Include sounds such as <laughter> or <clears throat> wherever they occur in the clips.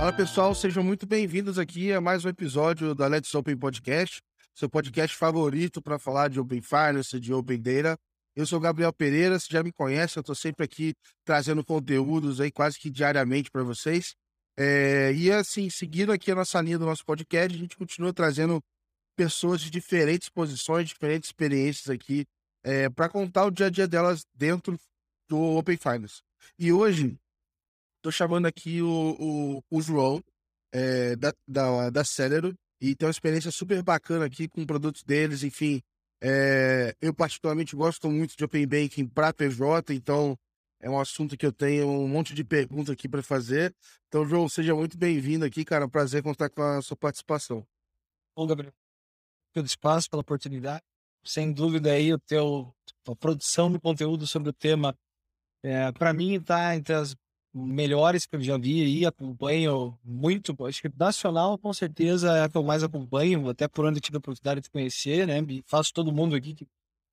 Fala pessoal, sejam muito bem-vindos aqui a mais um episódio da Let's Open Podcast, seu podcast favorito para falar de Open Finance, de Open Data. Eu sou Gabriel Pereira, você já me conhece, eu estou sempre aqui trazendo conteúdos aí quase que diariamente para vocês. É, e assim, seguindo aqui a nossa linha do nosso podcast, a gente continua trazendo pessoas de diferentes posições, diferentes experiências aqui, é, para contar o dia a dia delas dentro do Open Finance. E hoje, estou chamando aqui o, o, o João, é, da, da, da Celero, e tem uma experiência super bacana aqui com produtos deles, enfim. É, eu particularmente gosto muito de Open Banking para PJ, então é um assunto que eu tenho um monte de perguntas aqui para fazer. Então, João, seja muito bem-vindo aqui, cara. Prazer contar com a sua participação. Bom, Gabriel, pelo espaço, pela oportunidade. Sem dúvida aí o teu a produção de conteúdo sobre o tema, é, para mim está entre as melhores que eu já vi aí, acompanho muito, acho que nacional com certeza é a que eu mais acompanho, até por onde eu tive a oportunidade de conhecer, né? Faço todo mundo aqui que,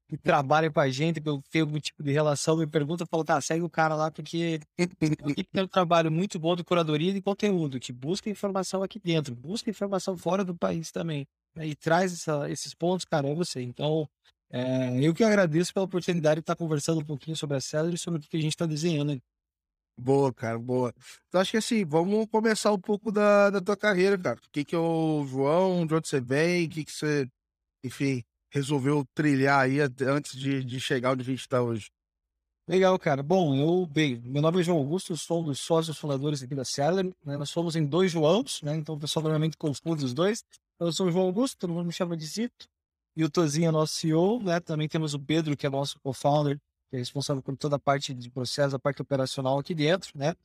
que trabalha com a gente, que eu tenho algum tipo de relação, me pergunta, eu falo, tá, segue o cara lá, porque tem um trabalho muito bom de curadoria de conteúdo, que busca informação aqui dentro, busca informação fora do país também, né? e traz essa, esses pontos, cara, é você. Então, é, eu que agradeço pela oportunidade de estar conversando um pouquinho sobre a Celery e sobre o que a gente está desenhando. Boa, cara, boa. Então acho que assim, vamos começar um pouco da, da tua carreira, cara. O que que é o João, de onde você vem, o que que você, enfim, resolveu trilhar aí antes de, de chegar onde a gente está hoje. Legal, cara. Bom, eu, bem, meu nome é João Augusto, sou um dos sócios fundadores aqui da Celery, né? Nós somos em dois Joãos, né? Então o pessoal normalmente confunde os dois. Eu sou o João Augusto, todo mundo me chama de Zito. E o Tozinho é nosso CEO, né? Também temos o Pedro, que é nosso co-founder, que é responsável por toda a parte de processo, a parte operacional aqui dentro, né?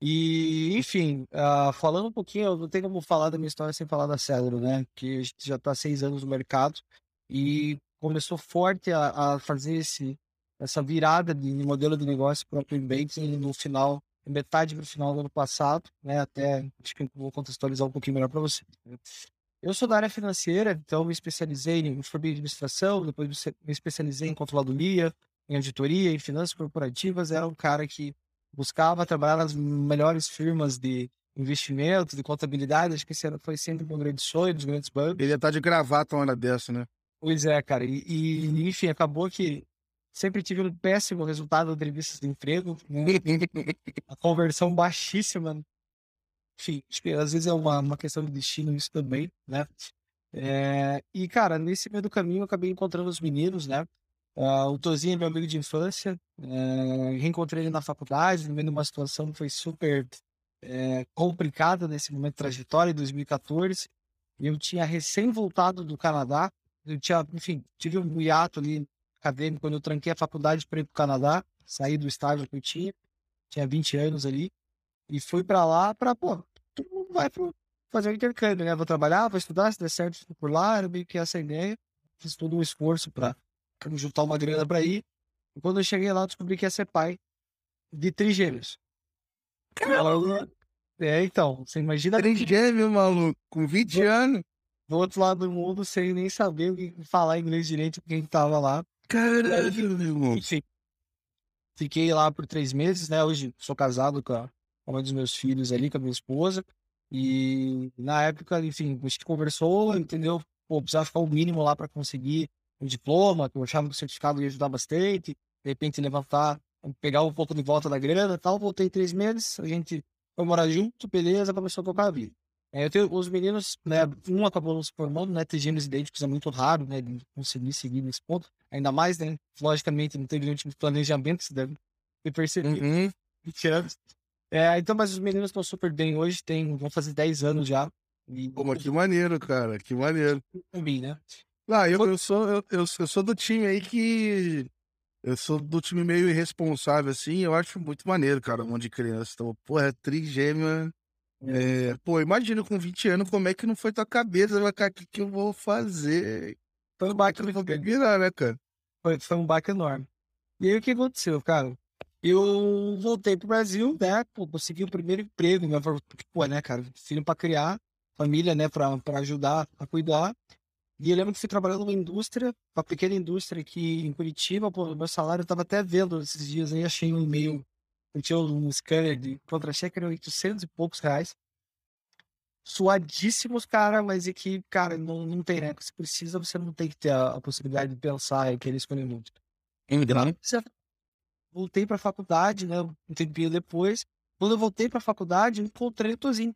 E, enfim, uh, falando um pouquinho, eu não tenho como falar da minha história sem falar da Cedro, né? Que a gente já está seis anos no mercado e começou forte a, a fazer esse, essa virada de modelo de negócio para o Open Banking no final, metade para o final do ano passado, né? Até acho que vou contextualizar um pouquinho melhor para você. Eu sou da área financeira, então me especializei em formei administração, depois me especializei em controladoria, em auditoria, em finanças corporativas, era um cara que buscava trabalhar nas melhores firmas de investimento, de contabilidade, acho que esse foi sempre um grande sonho dos grandes bancos. Ele ia estar de gravata uma hora dessa, né? Pois é, cara, e, e, enfim, acabou que sempre tive um péssimo resultado de entrevistas de emprego, a conversão baixíssima, enfim, acho que às vezes é uma, uma questão de destino isso também, né? É, e, cara, nesse meio do caminho eu acabei encontrando os meninos, né? Uh, o Tozinho é meu amigo de infância, uh, reencontrei ele na faculdade, de uma situação que foi super uh, complicada nesse momento de trajetória, em 2014. Eu tinha recém voltado do Canadá, eu tinha, enfim, tive um hiato ali acadêmico quando eu tranquei a faculdade para ir para o Canadá, saí do estágio que eu tinha, tinha 20 anos ali, e fui para lá para, pô, todo mundo vai pro, fazer o um intercâmbio, né? Vou trabalhar, vou estudar, se der certo, fico por lá, era meio que essa ideia. Fiz todo um esforço para juntar uma grana para ir. E quando eu cheguei lá, eu descobri que ia ser pai de trigêmeos. É, então, você imagina. Trigêmeo, maluco, com 20 anos. Do outro lado do mundo, sem nem saber o que falar inglês direito, gente tava lá. Caralho, meu irmão. Enfim. Fiquei lá por três meses, né? Hoje sou casado com a, uma dos meus filhos ali, com a minha esposa. E na época, enfim, a gente conversou, entendeu? Pô, precisava ficar o mínimo lá para conseguir um diploma, que eu achava que o certificado ia ajudar bastante, de repente levantar, pegar um pouco de volta da grana e tal. Voltei três meses, a gente foi morar junto, beleza, começou a tocar a vida. É, eu tenho os meninos, né, um acabou não se formando, né, ter gêmeos idênticos é muito raro, né, de conseguir seguir nesse ponto, ainda mais, né, logicamente não teve nenhum tipo de planejamento, você deve ter percebido, uhum. É, então, mas os meninos estão super bem hoje, tem, vão fazer 10 anos já. E... Pô, que maneiro, cara, que maneiro. Também, né? Ah, eu, eu, sou, eu, eu, sou do time aí que. Eu sou do time meio irresponsável, assim. Eu acho muito maneiro, cara, um monte de criança. Então, pô, é trigêmea. É, pô, imagina com 20 anos como é que não foi tua cabeça, vai, cara, o que, que eu vou fazer? Foi um baque não vou virar, né, cara? Foi, foi um baque enorme. E aí o que aconteceu, cara? Eu voltei pro Brasil, né? Pô, consegui o primeiro emprego, minha pô, né, cara? Filho pra criar, família, né, pra, pra ajudar a cuidar. E eu lembro que fui trabalhando numa indústria, uma pequena indústria aqui em Curitiba, pô, meu salário eu tava até vendo esses dias aí, achei um e-mail, eu tinha um scanner de contra-cheque, era 800 e poucos reais. suadíssimos, cara, mas é que, cara, não, não tem, né? Você precisa, você não tem que ter a, a possibilidade de pensar em querer escolher muito. Voltei pra faculdade, né? Um tempinho depois. Quando eu voltei pra faculdade, encontrei o Tozinho.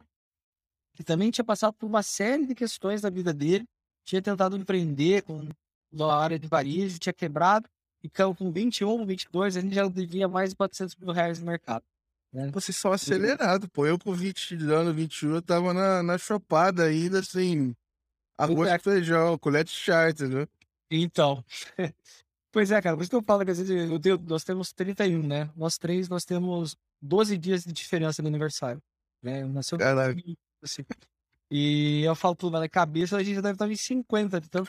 Que também tinha passado por uma série de questões da vida dele. Tinha tentado empreender com na área de varejo, tinha quebrado. E caiu com 21, 22, a gente já devia mais de 400 mil reais no mercado. Né? Vocês são acelerados, pô. Eu com 20 anos, 21, eu tava na, na chopada ainda, assim, arroz é. feijão, colete charter, né? Então, <laughs> pois é, cara, por isso que eu falo que às vezes eu tenho, nós temos 31, né? Nós três, nós temos 12 dias de diferença no aniversário. Né? Nasceu Caraca. Assim. E eu falo tudo, mas na cabeça a gente já deve estar em 50, então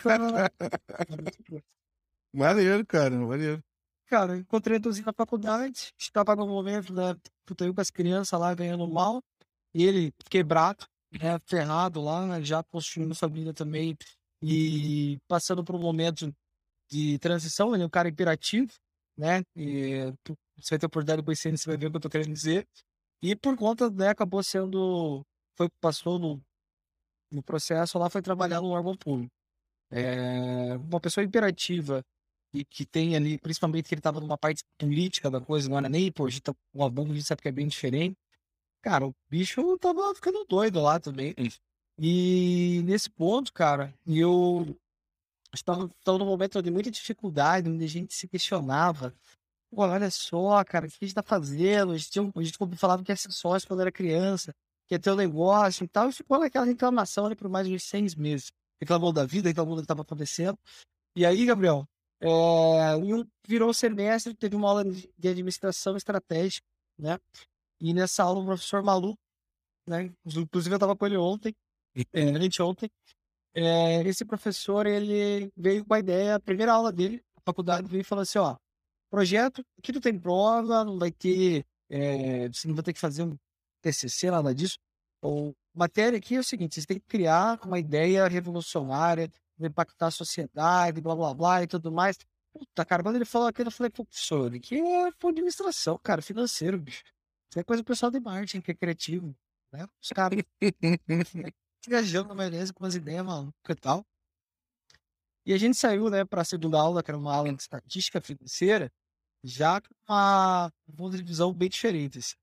Maneiro, cara, maneiro. Cara, encontrei o na faculdade, estava no momento, né, puta, eu com as crianças lá ganhando mal, e ele quebrado, né, ferrado lá, né, já construindo família também, e passando por um momento de transição, ele é um cara imperativo, né, e você vai ter oportunidade de conhecer ele, você vai ver o que eu tô querendo dizer, e por conta, né, acabou sendo, foi, passou no, no processo lá, foi trabalhar no órgão público. É, uma pessoa imperativa, e que tem ali, principalmente que ele estava numa parte política da coisa, não era nem, gente tá com a banda, a gente sabe que é bem diferente. Cara, o bicho tava ficando doido lá também. E nesse ponto, cara, eu estava, estava num momento de muita dificuldade, onde a gente se questionava. Olha só, cara, o que a gente tá fazendo? A gente, a gente falava que ia ser sócio quando era criança, que ter um negócio e tal, e ficou naquela reclamação ali por mais de seis meses. Reclamou da vida, reclamou do que estava acontecendo. E aí, Gabriel, é, e virou semestre, teve uma aula de administração estratégica, né? E nessa aula o professor Malu, né? Inclusive eu estava com ele ontem, é, ontem. É, esse professor, ele veio com a ideia, a primeira aula dele, a faculdade veio e falou assim, ó, projeto, aqui tu tem prova, não vai ter, é, você não vai ter que fazer um TCC, nada disso. Ou matéria aqui é o seguinte, você tem que criar uma ideia revolucionária, impactar a sociedade, blá blá blá e tudo mais. Puta, cara, quando ele falou aquilo, eu falei, professor, que é administração, cara, financeiro, bicho. Isso é coisa do pessoal de marketing, que é criativo, né? Os caras <laughs> viajando na maionese com umas ideias malucas e tal. E a gente saiu, né, para a segunda aula, que era uma aula de estatística financeira, já com uma, uma divisão bem diferente. Assim.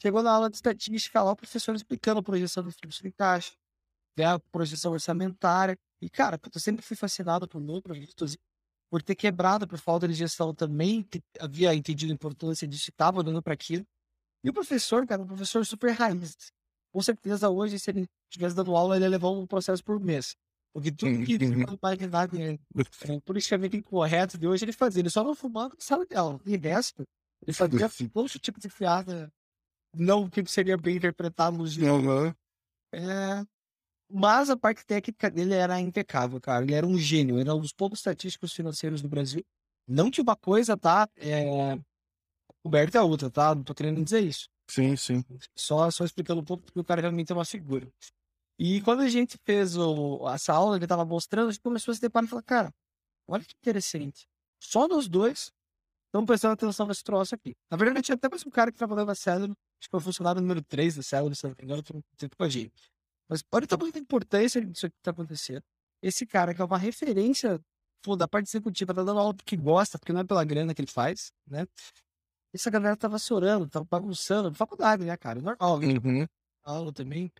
Chegou na aula de estatística lá, o professor explicando a projeção do fluxo de caixa, né, a projeção orçamentária. E, cara, eu sempre fui fascinado por números, por ter quebrado por falta de gestão também, que havia entendido a importância disso, estava dando para aquilo. E o professor, cara, um professor super raiz. Com certeza, hoje, se ele estivesse dando aula, ele ia levar um processo por mês. Porque tudo que ele imaginar é, é politicamente incorreto de hoje, ele fazia. Ele só não fumava na sala de aula. E resto, ele fazia <laughs> todo tipo de piada não que seria bem interpretado nos dias. É, mas a parte técnica dele era impecável, cara. Ele era um gênio, era um dos poucos estatísticos financeiros do Brasil. Não que uma coisa tá é, coberta a outra, tá? Não tô querendo dizer isso. Sim, sim. Só, só explicando um pouco, porque o cara realmente é uma figura. E quando a gente fez o, essa aula, ele tava mostrando, a gente começou a se deparar e falar, cara, olha que interessante. Só nós dois estamos prestando atenção nesse troço aqui. Na verdade, tinha até mais um cara que trabalhava na Célula, acho que foi o funcionário número 3 da Célula, se não me engano, com a gente. Mas olha o tamanho da importância disso que está acontecendo. Esse cara que é uma referência pô, da parte executiva, tá dando aula porque gosta, porque não é pela grana que ele faz, né? Essa galera tava chorando, tava bagunçando, faculdade, né, cara? Normal, né? uhum. aula também.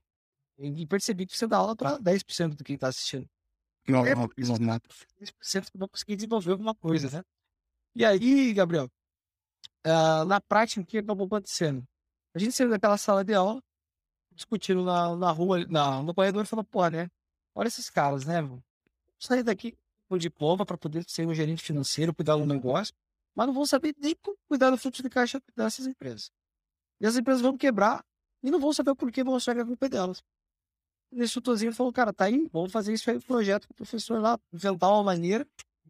E percebi que você dá aula para 10% do que tá assistindo. Não, não, não, não. 10% não conseguir desenvolver alguma coisa, né? E aí, Gabriel, uh, na prática, o que acabou acontecendo? A gente saiu daquela sala de aula, discutindo na, na rua, na, no corredor, e falou, pô, né? Olha esses caras, né? Vou sair daqui com diploma para poder ser um gerente financeiro, cuidar do negócio, mas não vão saber nem cuidar do fluxo de caixa dessas empresas. E as empresas vão quebrar e não vão saber o porquê, vão achar a culpa é delas. E esse tutorzinho falou, cara, tá aí, vamos fazer isso aí, projeto com o professor lá, inventar uma maneira,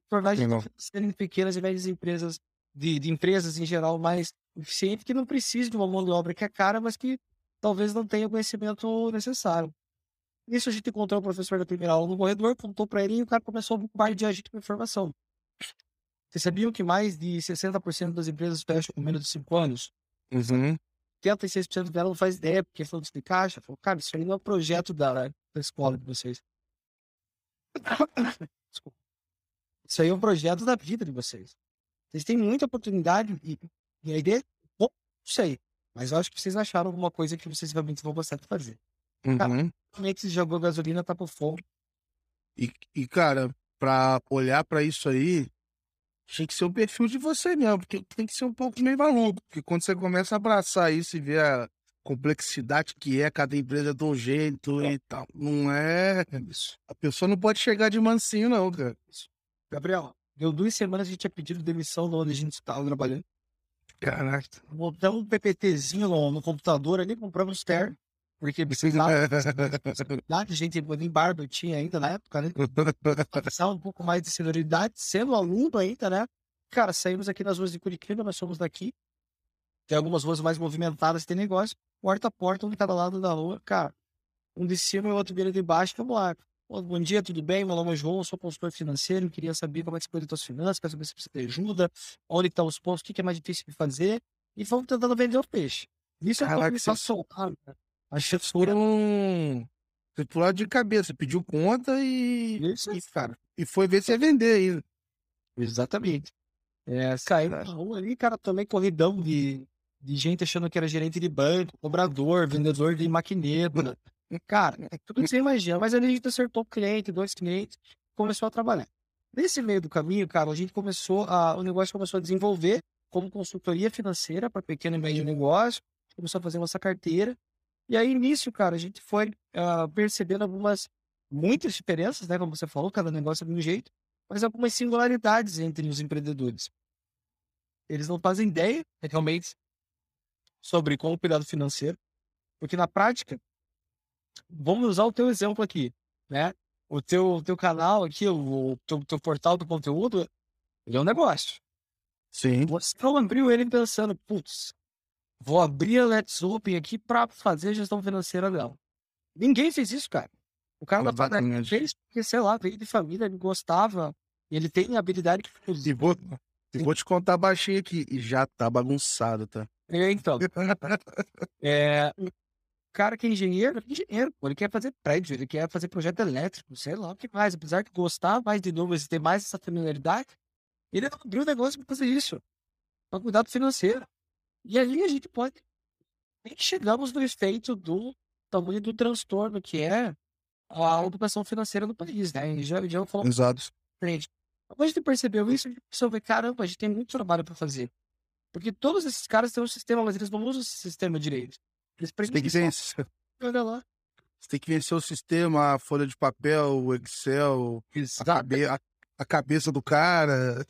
tornar as serem pequenas e médias empresas, de, de empresas em geral mais eficientes, que não precisem de uma mão de obra que é cara, mas que talvez não tenha o conhecimento necessário. Isso a gente encontrou o professor da primeira aula no corredor, contou para ele e o cara começou a bombardear a gente com informação. Vocês sabiam que mais de 60% das empresas fecham com menos de 5 anos? Uhum. 86% dela não faz ideia, porque é fluxo de caixa. Falou, cara, isso aí não é um projeto da, da escola de vocês. <coughs> Desculpa. Isso aí é um projeto da vida de vocês. Vocês têm muita oportunidade e, e a ideia, bom, não sei. Mas eu acho que vocês acharam alguma coisa que vocês realmente vão gostar de fazer. Cara, Uhum. como é que você jogou gasolina, tá por fogo? E, e, cara, pra olhar pra isso aí, tinha que ser o perfil de você mesmo, porque tem que ser um pouco meio maluco. Porque quando você começa a abraçar isso e ver a complexidade que é cada empresa um jeito e tal, não é. Isso. A pessoa não pode chegar de mansinho, não, cara. Gabriel, deu duas semanas a gente tinha pedido demissão de onde a gente estava trabalhando. Caraca. Botamos um PPTzinho no, no computador ali, compramos terno, porque <laughs> precisava de gente em barba, eu tinha ainda na época, né? Precisava um pouco mais de senioridade, sendo aluno ainda, né? Cara, saímos aqui nas ruas de Curitiba, nós somos daqui. Tem algumas ruas mais movimentadas, tem negócio. Porta a porta, um de cada lado da rua, cara. Um de cima e o outro beira de baixo, vamos lá. Bom dia, tudo bem? Meu nome é João, sou consultor financeiro, queria saber como é que você cuida das suas finanças, quero saber se você precisa de ajuda, onde estão os pontos, o que é mais difícil de fazer. E vamos tentando vender o peixe. Isso é Caraca, começar a soltar, né? A Vocês chefura. foram. Você pulou de cabeça, pediu conta e. Isso E, cara, e foi ver se ia vender ainda. Exatamente. É, saí na rua ali, cara, também corridão de, de gente achando que era gerente de banco, cobrador, vendedor de maquineta. Cara, é tudo que você imagina. Mas ali a gente acertou um cliente, dois clientes, começou a trabalhar. Nesse meio do caminho, cara, a gente começou a, o negócio começou a desenvolver como consultoria financeira para pequeno e médio negócio, começou a fazer nossa carteira. E aí, início, cara, a gente foi ah, percebendo algumas, muitas diferenças, né? Como você falou, cada negócio é de um jeito mas algumas singularidades entre os empreendedores. Eles não fazem ideia, realmente, sobre como cuidado financeiro, porque na prática, vamos usar o teu exemplo aqui, né? O teu, teu canal aqui, o, teu, teu portal do conteúdo, ele é um negócio. Sim. Você não abriu ele pensando, putz, vou abrir a Let's Open aqui para fazer gestão financeira dela. Ninguém fez isso, cara. O cara da padaria Exatamente. fez porque, sei lá, veio de família, ele gostava, ele tem habilidade que E vou, e vou te contar baixinho aqui. E já tá bagunçado, tá? É, então, <laughs> é, cara que é engenheiro, é engenheiro, pô, ele quer fazer prédio, ele quer fazer projeto elétrico, sei lá o que mais. Apesar de gostar mais de números e ter mais essa familiaridade, ele abriu o negócio para fazer isso, para cuidado financeiro. E ali a gente pode. Nem chegamos no efeito do tamanho do transtorno que é a ocupação financeira no país, né? E já, já falou Exato. frente. Quando a gente percebeu isso, a gente pensou, caramba, a gente tem muito trabalho para fazer. Porque todos esses caras têm um sistema, mas eles não usam esse sistema direito. Eles Você tem que vencer. Olha lá. Você tem que vencer o sistema, a folha de papel, o Excel, a, cabe, a, a cabeça do cara.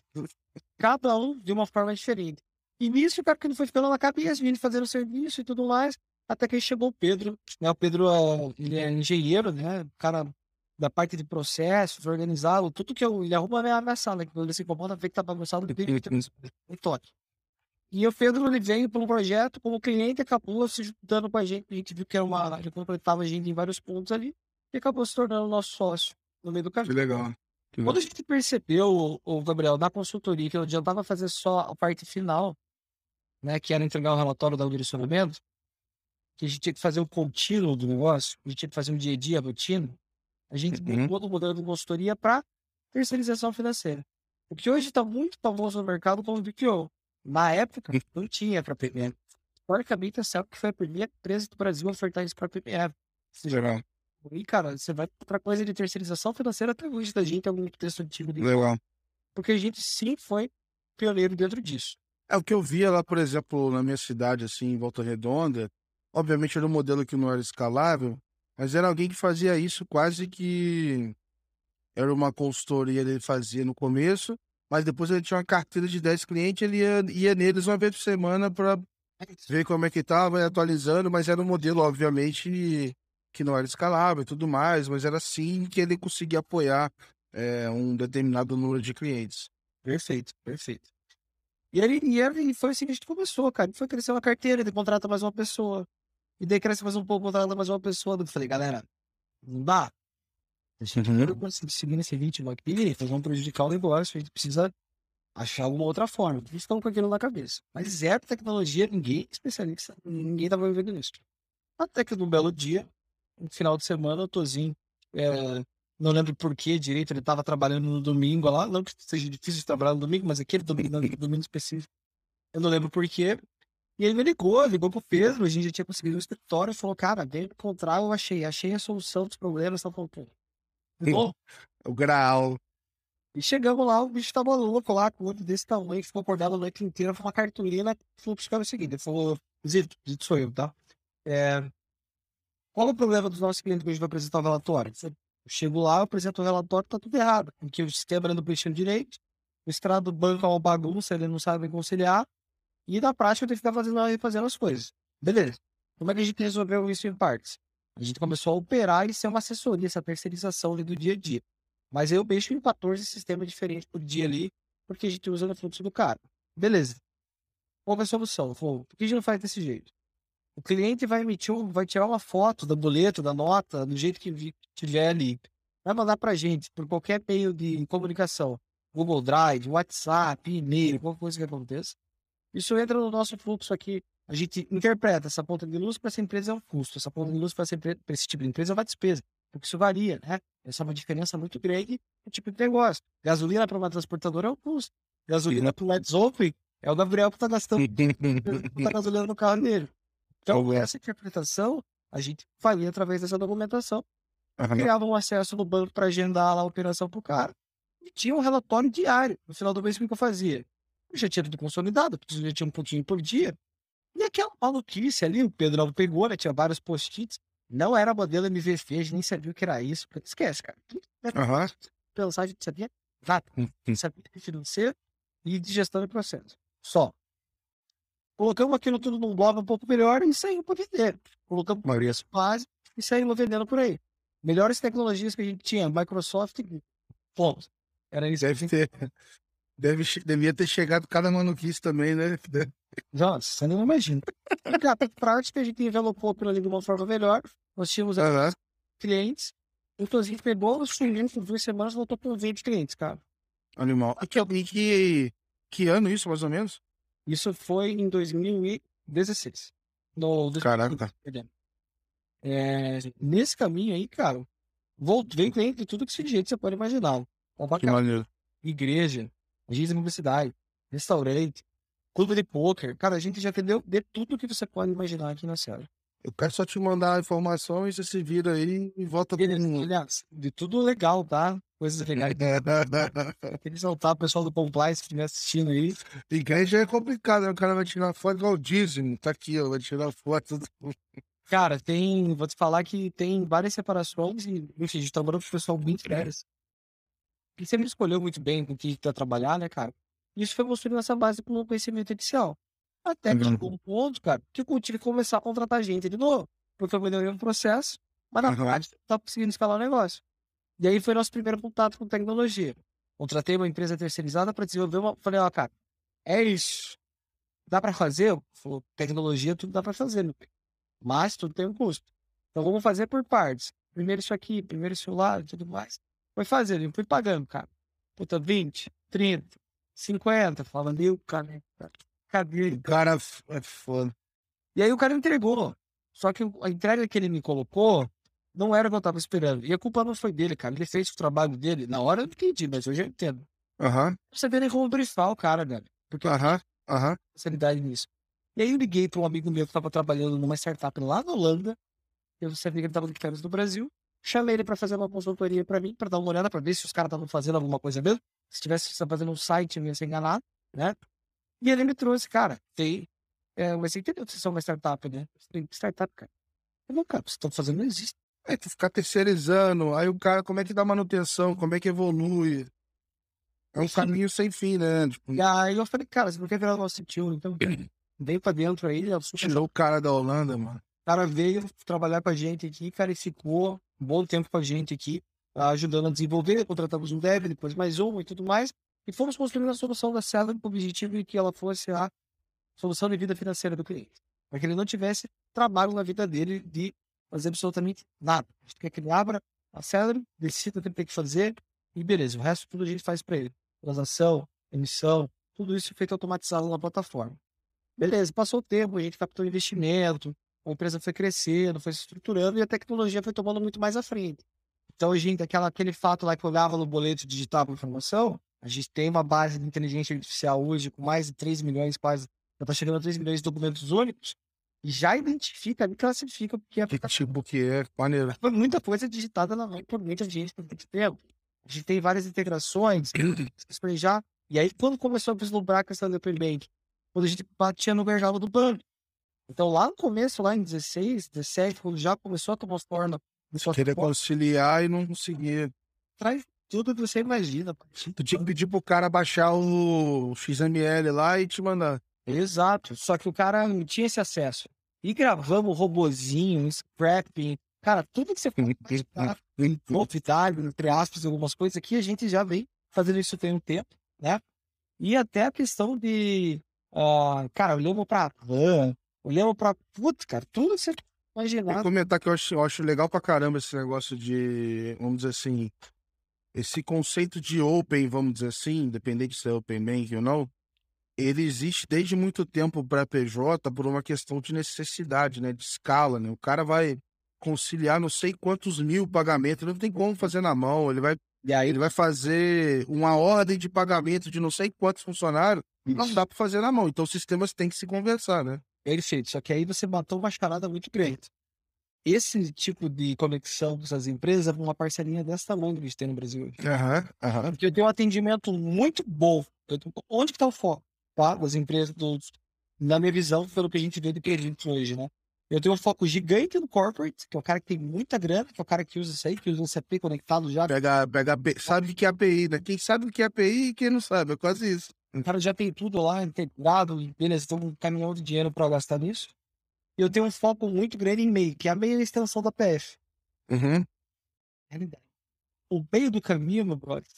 Cada um de uma forma diferente. E nisso, o cara que não foi ficando na cabeça, vindo fazendo serviço e tudo mais. Até que chegou o Pedro. Né? O Pedro é, ele é engenheiro, né? O cara da parte de processos, organizado, tudo que eu, ele arruma a minha, minha sala, que quando ele se incomoda, vê que tá bagunçado, ele tem um toque. E o Pedro ele veio para um projeto como cliente, acabou se juntando com a gente. A gente viu que era uma. Ele completava a gente em vários pontos ali e acabou se tornando nosso sócio no meio do Que caminho. legal. Que Quando a gente percebeu, o Gabriel, na consultoria, que eu adiantava fazer só a parte final, né, que era entregar o relatório do direcionamento, que a gente tinha que fazer o contínuo do negócio, a gente tinha que fazer um dia a dia, rotina, a gente Uhum. mudou do modelo de consultoria para terceirização financeira. O que hoje está muito famoso no mercado como BPO. Na época, não tinha para PME. Historicamente, a Celp que foi a primeira empresa do Brasil a ofertar isso para PME. Legal. E, cara, você vai pra coisa de terceirização financeira até hoje da gente, algum texto antigo de Legal. porque a gente sim foi pioneiro dentro disso. É o que eu via lá, por exemplo, na minha cidade, assim, em Volta Redonda. Obviamente era um modelo que não era escalável, mas era alguém que fazia isso quase que era uma consultoria ele fazia no começo, mas depois ele tinha uma carteira de 10 clientes, ele ia, ia neles uma vez por semana para ver como é que tava, atualizando, mas era um modelo, obviamente, que não era escalável e tudo mais, mas era assim que ele conseguia apoiar é, um determinado número de clientes. Perfeito, perfeito. E ele, e ele foi assim que a gente começou, cara. Foi crescendo a carteira, ele contrata mais uma pessoa. E daí cresce mais um pouco, contrata mais uma pessoa. Eu falei, galera, não dá. A gente não consegue seguir nesse ritmo aqui, vocês vão prejudicar o negócio, a gente precisa achar alguma outra forma. Eles estão com aquilo na cabeça. Mas zero tecnologia, ninguém é especialista, ninguém estava vivendo nisso. Até que num belo dia, no final de semana, o Tozinho, é, não lembro por que direito, ele estava trabalhando no domingo lá, não que seja difícil de trabalhar no domingo, mas aquele domingo, domingo específico, eu não lembro por quê. E ele me ligou, ligou pro Pedro, a gente já tinha conseguido um escritório e falou, cara, vem encontrar, eu achei, achei a solução dos problemas, tá faltando. O grau. E chegamos lá, o bicho tava louco lá, com o olho desse tamanho, ficou acordado a noite inteira, foi uma cartolina, falou pros caras o seguinte, ele falou, Zito, Zito sou eu, tá? É, qual é o problema dos nossos clientes que a gente vai apresentar o relatório? Eu chego lá, eu apresento o relatório, tá tudo errado, porque o sistema não preenchendo direito, o extrato do banco é uma bagunça, ele não sabe conciliar, e na prática eu tenho que ficar fazendo, fazendo as coisas. Beleza. Como é que a gente resolveu isso em partes? A gente começou a operar e ser uma assessoria, essa terceirização ali do dia a dia. Mas eu mexo em 14 sistemas diferentes por dia ali, porque a gente usa no fluxo do cara. Beleza. Qual é a solução? Por que a gente não faz desse jeito? O cliente vai emitir, vai tirar uma foto da boleto, da nota, do jeito que tiver ali. Vai mandar para a gente por qualquer meio de comunicação. Google Drive, WhatsApp, e-mail, qualquer coisa que aconteça. Isso entra no nosso fluxo aqui. A gente interpreta essa ponta de luz para essa empresa é um custo, essa ponta de luz para esse tipo de empresa é uma despesa, porque isso varia, né? Essa é uma diferença muito grande no tipo de negócio. Gasolina para uma transportadora é um custo. Gasolina para o Let's Open é o Gabriel que está gastando <laughs> tá gasolina no carro dele. Então, essa interpretação a gente faria através dessa documentação. Uhum. Criava um acesso no banco para agendar lá a operação para o cara. E tinha um relatório diário. No final do mês, o que eu fazia? já tinha tudo consolidado, já tinha um pouquinho por dia. E aquela maluquice ali, o Pedro Alvo pegou, né? Tinha vários post-its. Não era modelo MVF, a gente nem sabia o que era isso. Esquece, cara. Uhum. Pensar, a gente sabia nada. sabia de financeiro e de gestão de processo. Só. Colocamos aquilo tudo num blog um pouco melhor e saímos para vender. Colocamos maioria base e saímos vendendo por aí. Melhores tecnologias que a gente tinha, Microsoft, ponto. Era isso. Deve ter. Deve, devia ter chegado cada manuquice também, né? <laughs> Nossa, você não imagina. A prática a gente envelopou aquilo ali de uma forma melhor. Nós tínhamos uhum. clientes. Inclusive, pegou os clientes por duas semanas e voltou com 20 clientes, cara. Animal. E que, que, que ano isso, mais ou menos? Isso foi em 2016. No, Caraca. É, nesse caminho aí, cara, voltou, veio cliente de tudo que se jeito você pode imaginar. Que maneiro. Igreja, agência de publicidade, restaurante, clube de poker. Cara, a gente já entendeu de tudo que você pode imaginar aqui na série. Eu quero só te mandar e você se vira aí e volta Ele, com... Aliás, de tudo legal, tá? Coisas legais. <laughs> Queria soltar o pessoal do Compliance que estiver assistindo aí. já é complicado, né? O cara vai tirar foto igual o Disney. Tá aqui, ó, vai tirar foto. Cara, tem. Vou te falar que tem várias separações e, enfim, a gente trabalhou com o pessoal muito sérios que sempre escolheu muito bem com que ia trabalhar, né, cara? Isso foi construindo essa base com o conhecimento inicial. Até que chegou um ponto, cara, que eu tive que começar a contratar gente de novo. Porque eu melhorei o processo, mas na verdade tá conseguindo escalar o negócio. E aí foi nosso primeiro contato com tecnologia. Contratei uma empresa terceirizada para desenvolver uma. Falei, ó, cara, é isso. Dá para fazer? Falou, tecnologia tudo dá para fazer, meu mas tudo tem um custo. Então vamos fazer por partes. Primeiro isso aqui, primeiro isso lá e tudo mais. Foi fazendo, fui pagando, cara. Puta, 20, 30, 50. Falava, meu, cara, cadê? O cara é foda. E aí o cara entregou. Só que a entrega que ele me colocou não era o que eu tava esperando. E a culpa não foi dele, cara. Ele fez o trabalho dele. Na hora eu não entendi, mas hoje eu entendo. Aham. Uhum. Você vê nem como brifar o cara, velho. Porque aham, uhum. aham. Uhum. Facilidade nisso. E aí eu liguei para um amigo meu que estava trabalhando numa startup lá na Holanda. Eu sabia que ele estava de férias no Brasil. Chamei ele para fazer uma consultoria para mim, para dar uma olhada, para ver se os caras estavam fazendo alguma coisa mesmo. Se tivesse fazendo um site, eu ia ser enganado, né? E ele me trouxe, cara, tem. É, mas você entendeu que vocês são uma startup, né? Tem startup, cara. Eu não, cara, vocês estão fazendo, não existe. É, tu ficar terceirizando, aí o cara, como é que dá manutenção, como é que evolui? É um Sim. caminho sem fim, né? Tipo... E aí eu falei, cara, você não quer virar nosso tio, então <clears throat> vem pra dentro aí. Tirou o cara da Holanda, mano. Cara veio trabalhar com a gente aqui, cara, e ficou um bom tempo com a gente aqui, ajudando a desenvolver. Contratamos um dev, depois mais um e tudo mais. E fomos construindo a solução da Cela com o objetivo de que ela fosse a solução de vida financeira do cliente. Para que ele não tivesse trabalho na vida dele de fazer absolutamente nada. A gente quer que ele abra a Celery, decida o que ele tem que fazer e beleza. O resto tudo a gente faz para ele. Transação, emissão, tudo isso feito automatizado na plataforma. Beleza, passou o tempo, a gente captou investimento, a empresa foi crescendo, foi se estruturando e a tecnologia foi tomando muito mais à frente. Então, a gente, aquela, aquele fato lá que eu olhava no boleto e digitava informação, a gente tem uma base de inteligência artificial hoje com mais de 3 milhões, quase, já está chegando a 3 milhões de documentos únicos, e já identifica e classifica porque é Que tipo que é, maneiro. muita coisa digitada na por muita gente por muito tempo. A gente tem várias integrações, já. <clears throat> E aí, quando começou a vislumbrar a questão do Open Bank, quando a gente batia no gargalo do banco. Então, lá no começo, lá em 16, 17, quando já começou a tomar forma, Querer conciliar e não conseguir. traz tudo que você imagina. pô. Tu tinha que pedir pro cara baixar o XML lá e te mandar. Exato. Só que o cara não tinha esse acesso. E gravamos robozinho, scrapping, cara, tudo que você faz, cara, novidade, entre aspas, algumas coisas aqui, a gente já vem fazendo isso tem um tempo, né? E até a questão de, ah, cara, olhamos pra van, olhamos pra, putz, cara, tudo que você Vou imaginar. comentar que eu acho, eu acho legal pra caramba esse negócio de, vamos dizer assim, esse conceito de open, vamos dizer assim, independente se é open bank ou não, ele existe desde muito tempo para PJ por uma questão de necessidade, né, de escala, né? O cara vai conciliar não sei quantos mil pagamentos, não tem como fazer na mão, ele vai, E aí, ele vai fazer uma ordem de pagamento de não sei quantos funcionários, não dá para fazer na mão. Então os sistemas têm que se conversar, né? Perfeito. Só que aí você matou uma charada muito grande. Esse tipo de conexão com essas empresas é uma parcelinha dessa tamanho que a gente tem no Brasil hoje. Aham, aham. Porque eu tenho um atendimento muito bom. Tenho- Onde que tá o foco? Tá? Das empresas, dos, na minha visão, pelo que a gente vê do cliente hoje, né? Eu tenho um foco gigante no corporate, que é o cara que tem muita grana, que é o cara que usa isso aí, que usa um CP conectado já. Pega, pega, sabe o que é API, né? Quem sabe o que é API e quem não sabe, é quase isso. O cara já tem tudo lá integrado, e beleza, tem um caminhão de dinheiro para gastar nisso. E eu tenho um foco muito grande em MEI, que é a MEI é a extensão da PF. Uhum. Realidade. O meio do caminho, meu brother,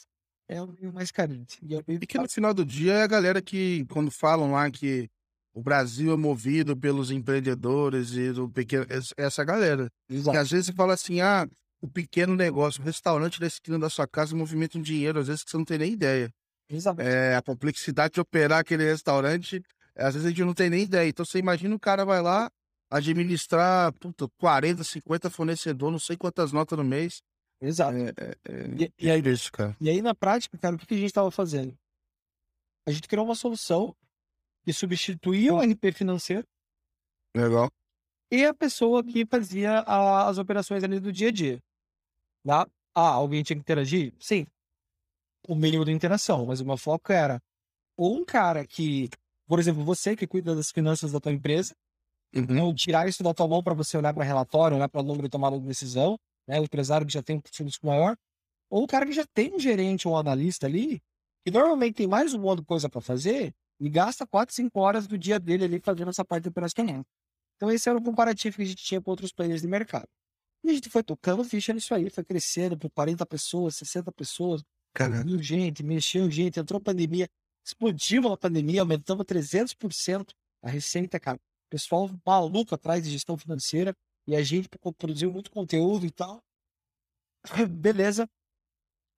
é o meio mais carente. E é o meio E que no final do dia é a galera que, quando falam lá que o Brasil é movido pelos empreendedores e do pequeno. essa- Essa galera. Que Exato. às vezes você fala assim, ah, o pequeno negócio, o restaurante da esquina da sua casa movimenta um dinheiro, às vezes que você não tem nem ideia. Exatamente. É, a complexidade de operar aquele restaurante, às vezes a gente não tem nem ideia. Então você imagina o cara vai lá administrar puta, 40, 50 fornecedores, não sei quantas notas no mês. Exato. É, é, é, E, e aí, isso, cara. E aí, na prática, cara, o que que a gente estava fazendo? A gente criou uma solução que substituía o NP financeiro Legal. e a pessoa que fazia a- as operações ali do dia a dia. Tá? Ah, alguém tinha que interagir? Sim. O mínimo da interação, mas o meu foco era ou um cara que, por exemplo, você que cuida das finanças da tua empresa, Uhum. tirar isso da tua mão para você olhar para relatório, olhar para número e tomar uma decisão, né? O empresário que já tem um fluxo maior, ou o cara que já tem um gerente ou um analista ali, que normalmente tem mais um monte de coisa para fazer e gasta 4, 5 horas do dia dele ali fazendo essa parte operacional. Então esse era o comparativo que a gente tinha com outros players de mercado. E a gente foi tocando ficha nisso aí, foi crescendo por 40 pessoas, 60 pessoas, Cara, Subiu gente, mexeu gente, entrou pandemia, explodiu a pandemia, aumentamos 300% a receita, cara. Pessoal maluco atrás de gestão financeira e a gente produziu muito conteúdo e tal. <laughs> Beleza.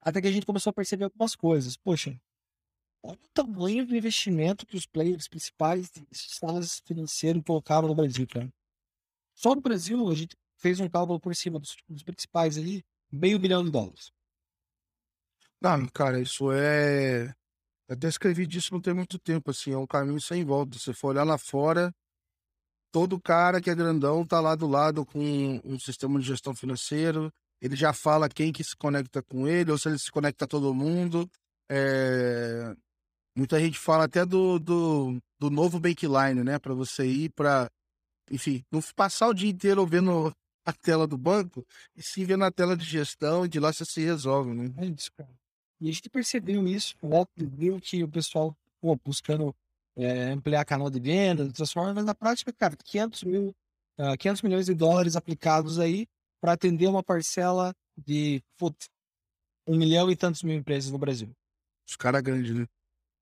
Até que a gente começou a perceber algumas coisas. Poxa, olha o tamanho do investimento que os players principais de salas financeiras colocaram no Brasil, cara. Só no Brasil, a gente fez um cálculo por cima dos, dos principais ali, meio bilhão de dólares. Não, cara, isso é. Até escrevi disso não tem muito tempo, assim, é um caminho sem volta. Se for olhar lá fora, todo cara que é grandão tá lá do lado com um sistema de gestão financeiro, ele já fala quem que se conecta com ele, ou se ele se conecta a todo mundo. É, Muita gente fala até do, do, do novo Bankline, né? Para você ir para. Enfim, não passar o dia inteiro vendo a tela do banco, e sim ver na tela de gestão, e de lá você se resolve, né? É isso, cara. E a gente percebeu isso, né? viu que o pessoal pô, buscando é, ampliar canal de venda, transforma, mas na prática, cara, 500 mil, ah, 500 milhões de dólares aplicados aí para atender uma parcela de putz, um milhão e tantos mil empresas no Brasil. Os caras grandes, né?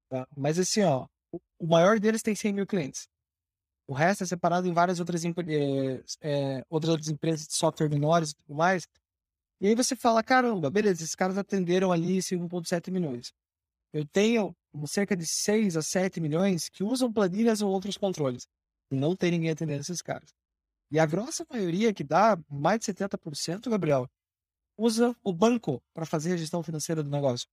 tá? Mas assim, ó, o- maior deles tem 100 mil clientes. O resto é separado em várias outras, eh, eh, outras, outras empresas de software menores e tudo mais. E aí você fala, caramba, beleza, esses caras atenderam ali 5,7 milhões. Eu tenho cerca de 6 a 7 milhões que usam planilhas ou outros controles. E não tem ninguém atendendo esses caras. E a grossa maioria, que dá mais de 70%, Gabriel, usa o banco para fazer a gestão financeira do negócio.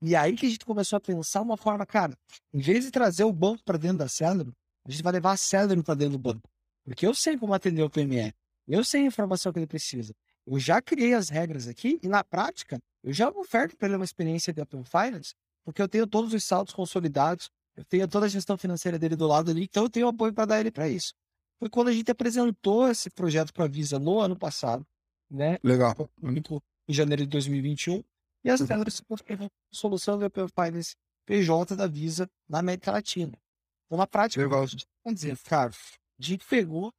E aí que a gente começou a pensar uma forma, cara, em vez de trazer o banco para dentro da Celery, a gente vai levar a Celery para dentro do banco. Porque eu sei como atender o PME, eu sei a informação que ele precisa. Eu já criei as regras aqui e na prática eu já oferto para ele uma experiência de Open Finance, porque eu tenho todos os saldos consolidados, eu tenho toda a gestão financeira dele do lado ali, então eu tenho apoio para dar ele para isso. Foi quando a gente apresentou esse projeto para a Visa no ano passado, né? Legal. Em janeiro de 2021. E as telas se solução do Open Finance PJ da Visa na América Latina. Então, na prática, Legal. vamos dizer, cara, a gente pegou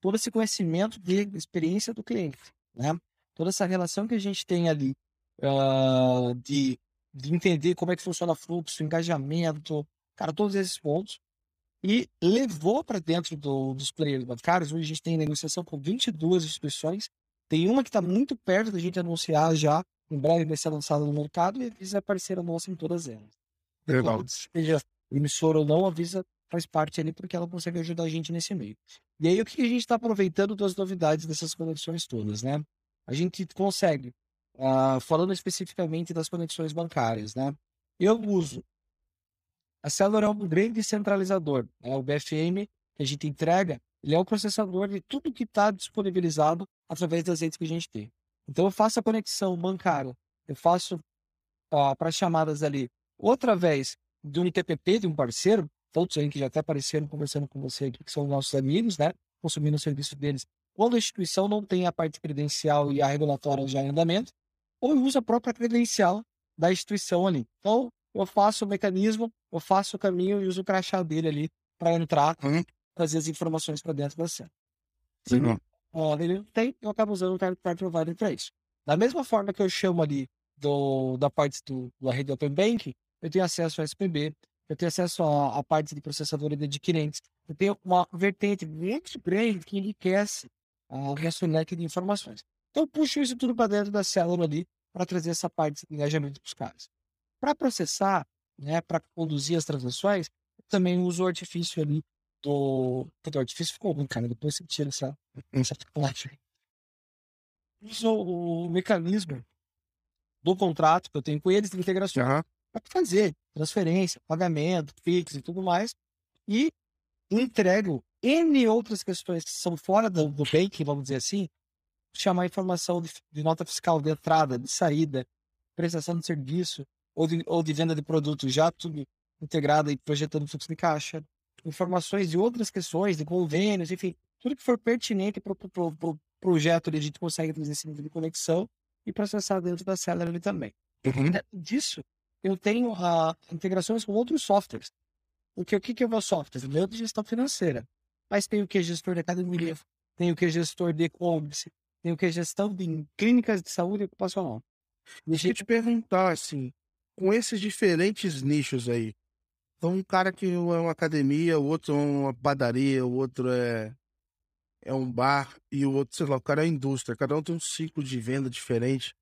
todo esse conhecimento de experiência do cliente, né? Toda essa relação que a gente tem ali uh, de, de entender como é que funciona fluxo, engajamento, cara, todos esses pontos e levou para dentro do, dos players bancários. Hoje a gente tem negociação com 22 instituições. Tem uma que está muito perto da gente anunciar já, em breve vai ser lançada no mercado, e a Visa é parceira nossa em todas elas. Legal. Seja emissora ou não, a Visa faz parte ali porque ela consegue ajudar a gente nesse meio. E aí o que a gente está aproveitando das novidades dessas conexões todas, né? A gente consegue, uh, falando especificamente das conexões bancárias, né? Eu uso a célula é um grande centralizador. Né? O BFM que a gente entrega, ele é o processador de tudo que está disponibilizado através das redes que a gente tem. Então eu faço a conexão bancária, eu faço para chamadas ali, outra vez de um ITPP, de um parceiro, todos aí que já até apareceram conversando com você aqui, que são nossos amigos, né? Consumindo o serviço deles. Quando a instituição não tem a parte credencial e a regulatória já em andamento, ou usa a própria credencial da instituição ali. Então, eu faço o mecanismo, eu faço o caminho e uso o crachá dele ali para entrar, Uhum. trazer as informações para dentro da cena. Legal. ó, ele não tem, eu acabo usando o party provider para isso. Da mesma forma que eu chamo ali do, da parte do, da rede Open Bank, eu tenho acesso ao SPB, eu tenho acesso à, à parte de processador de adquirentes, eu tenho uma vertente muito grande que enriquece o resto leque de informações. Então eu puxo isso tudo para dentro da célula ali para trazer essa parte de engajamento para os caras. Para processar, né, para conduzir as transações, eu também uso o artifício ali do. O artifício ficou ruim, cara. Depois você tira essa, essa teclagem. Uso o mecanismo do contrato que eu tenho com eles de integração Aham. Para fazer transferência, pagamento, Pix e tudo mais. E entrego N outras questões que são fora do, do banking, vamos dizer assim, chamar informação de, de nota fiscal de entrada, de saída, prestação de serviço, ou de, ou de venda de produto, já tudo integrado e projetando fluxo de caixa, informações de outras questões, de convênios, enfim, tudo que for pertinente para o pro, pro projeto ali, a gente consegue trazer esse nível de conexão e processar dentro da ali também. Uhum. Disso, eu tenho uh, integrações com outros softwares. Porque o que, que é o meu software? O meu de gestão financeira. Mas tem o que é gestor de academia, tem o que é gestor de e-commerce, tem o que é gestão de clínicas de saúde ocupacional. Deixa eu te perguntar, assim, com esses diferentes nichos aí, então um cara que é uma academia, o outro é uma padaria, o outro é, é um bar e o outro, sei lá, o cara é indústria, cada um tem um ciclo de venda diferente.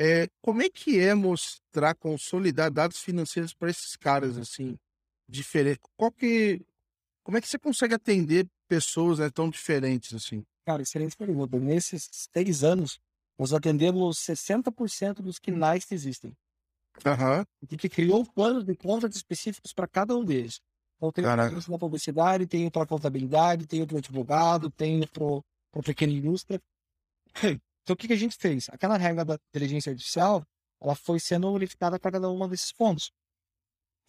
É, como é que é mostrar, consolidar dados financeiros para esses caras, assim, diferentes? Qual que, como é que você consegue atender pessoas né, tão diferentes, assim? Cara, excelente pergunta. Nesses três anos, nós atendemos 60% dos quinais que existem. A gente criou planos de contas específicos para cada um deles. Então, tem Caraca. o para publicidade, tem para contabilidade, tem para advogado, tem para pequena indústria. Então, o que, que a gente fez? Aquela regra da inteligência artificial, ela foi sendo unificada para cada um desses pontos.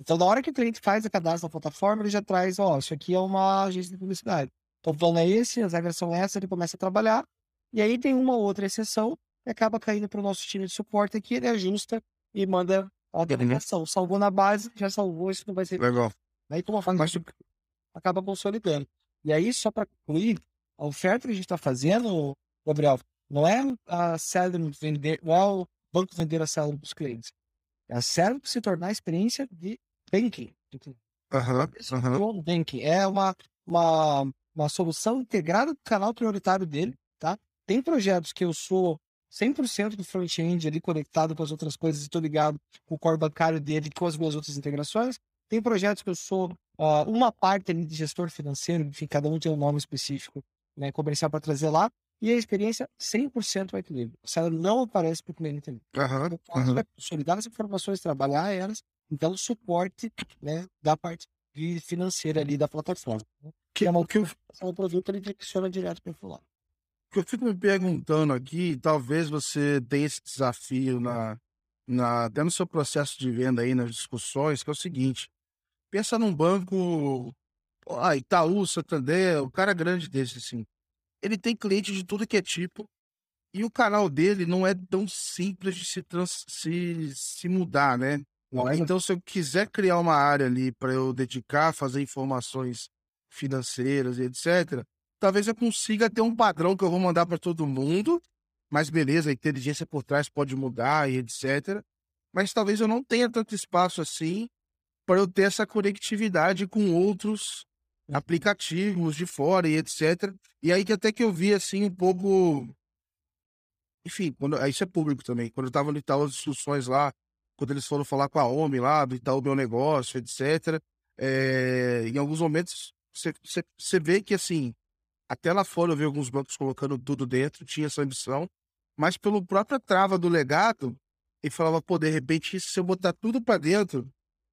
Então, na hora que o cliente faz o cadastro na plataforma, ele já traz, ó, isso aqui é uma agência de publicidade. Então, o plano é esse, as regras são essas, ele começa a trabalhar. E aí tem uma outra exceção que acaba caindo para o nosso time de suporte aqui, ele ajusta e manda a aplicação. Salvou na base, já salvou, isso não vai ser. Legal. Aí toma faz Mas acaba consolidando. E aí, só para concluir, a oferta que a gente está fazendo, Gabriel, não é a Celery vender, é o banco vender a Celery para os clientes. É a Celery se tornar a experiência de banking. Phone Banking é uma, uma, uma solução integrada do canal prioritário dele, tá? Tem projetos que eu sou 100% do front-end ali conectado com as outras coisas, estou ligado com o core bancário dele, com as minhas outras integrações. Tem projetos que eu sou uh, uma parte ali de gestor financeiro, enfim, cada um tem um nome específico, né, comercial para trazer lá. E a experiência 100% white label. Se ela não aparece para o cliente ali. Uhum, eu posso uhum. consolidar as informações, trabalhar elas, então suporte né, da parte financeira ali da plataforma. Né? Que é uma que o produto ele direciona direto para o lado. O que eu fico me perguntando aqui, talvez você tenha esse desafio na, na, até no seu processo de venda aí, nas discussões, que é o seguinte: pensa num banco, ah, Itaú, Santander, o cara grande desse, assim ele tem cliente de tudo que é tipo. E o canal dele não é tão simples de se, trans, se, se mudar, né? Então, se eu quiser criar uma área ali para eu dedicar, fazer informações financeiras e etc., talvez eu consiga ter um padrão que eu vou mandar para todo mundo. Mas beleza, a inteligência por trás pode mudar e etc. Mas talvez eu não tenha tanto espaço assim para eu ter essa conectividade com outros aplicativos de fora e etc. E aí que até que eu vi assim um pouco. Enfim, quando... isso é público também. Quando eu tava no Itaú as discussões lá, quando eles foram falar com a OMI lá, do Itaú Meu Negócio, etc. É... Em alguns momentos você vê que assim, até lá fora eu vi alguns bancos colocando tudo dentro, tinha essa ambição, mas pelo própria trava do legado, ele falava, pô, de repente, se eu botar tudo para dentro,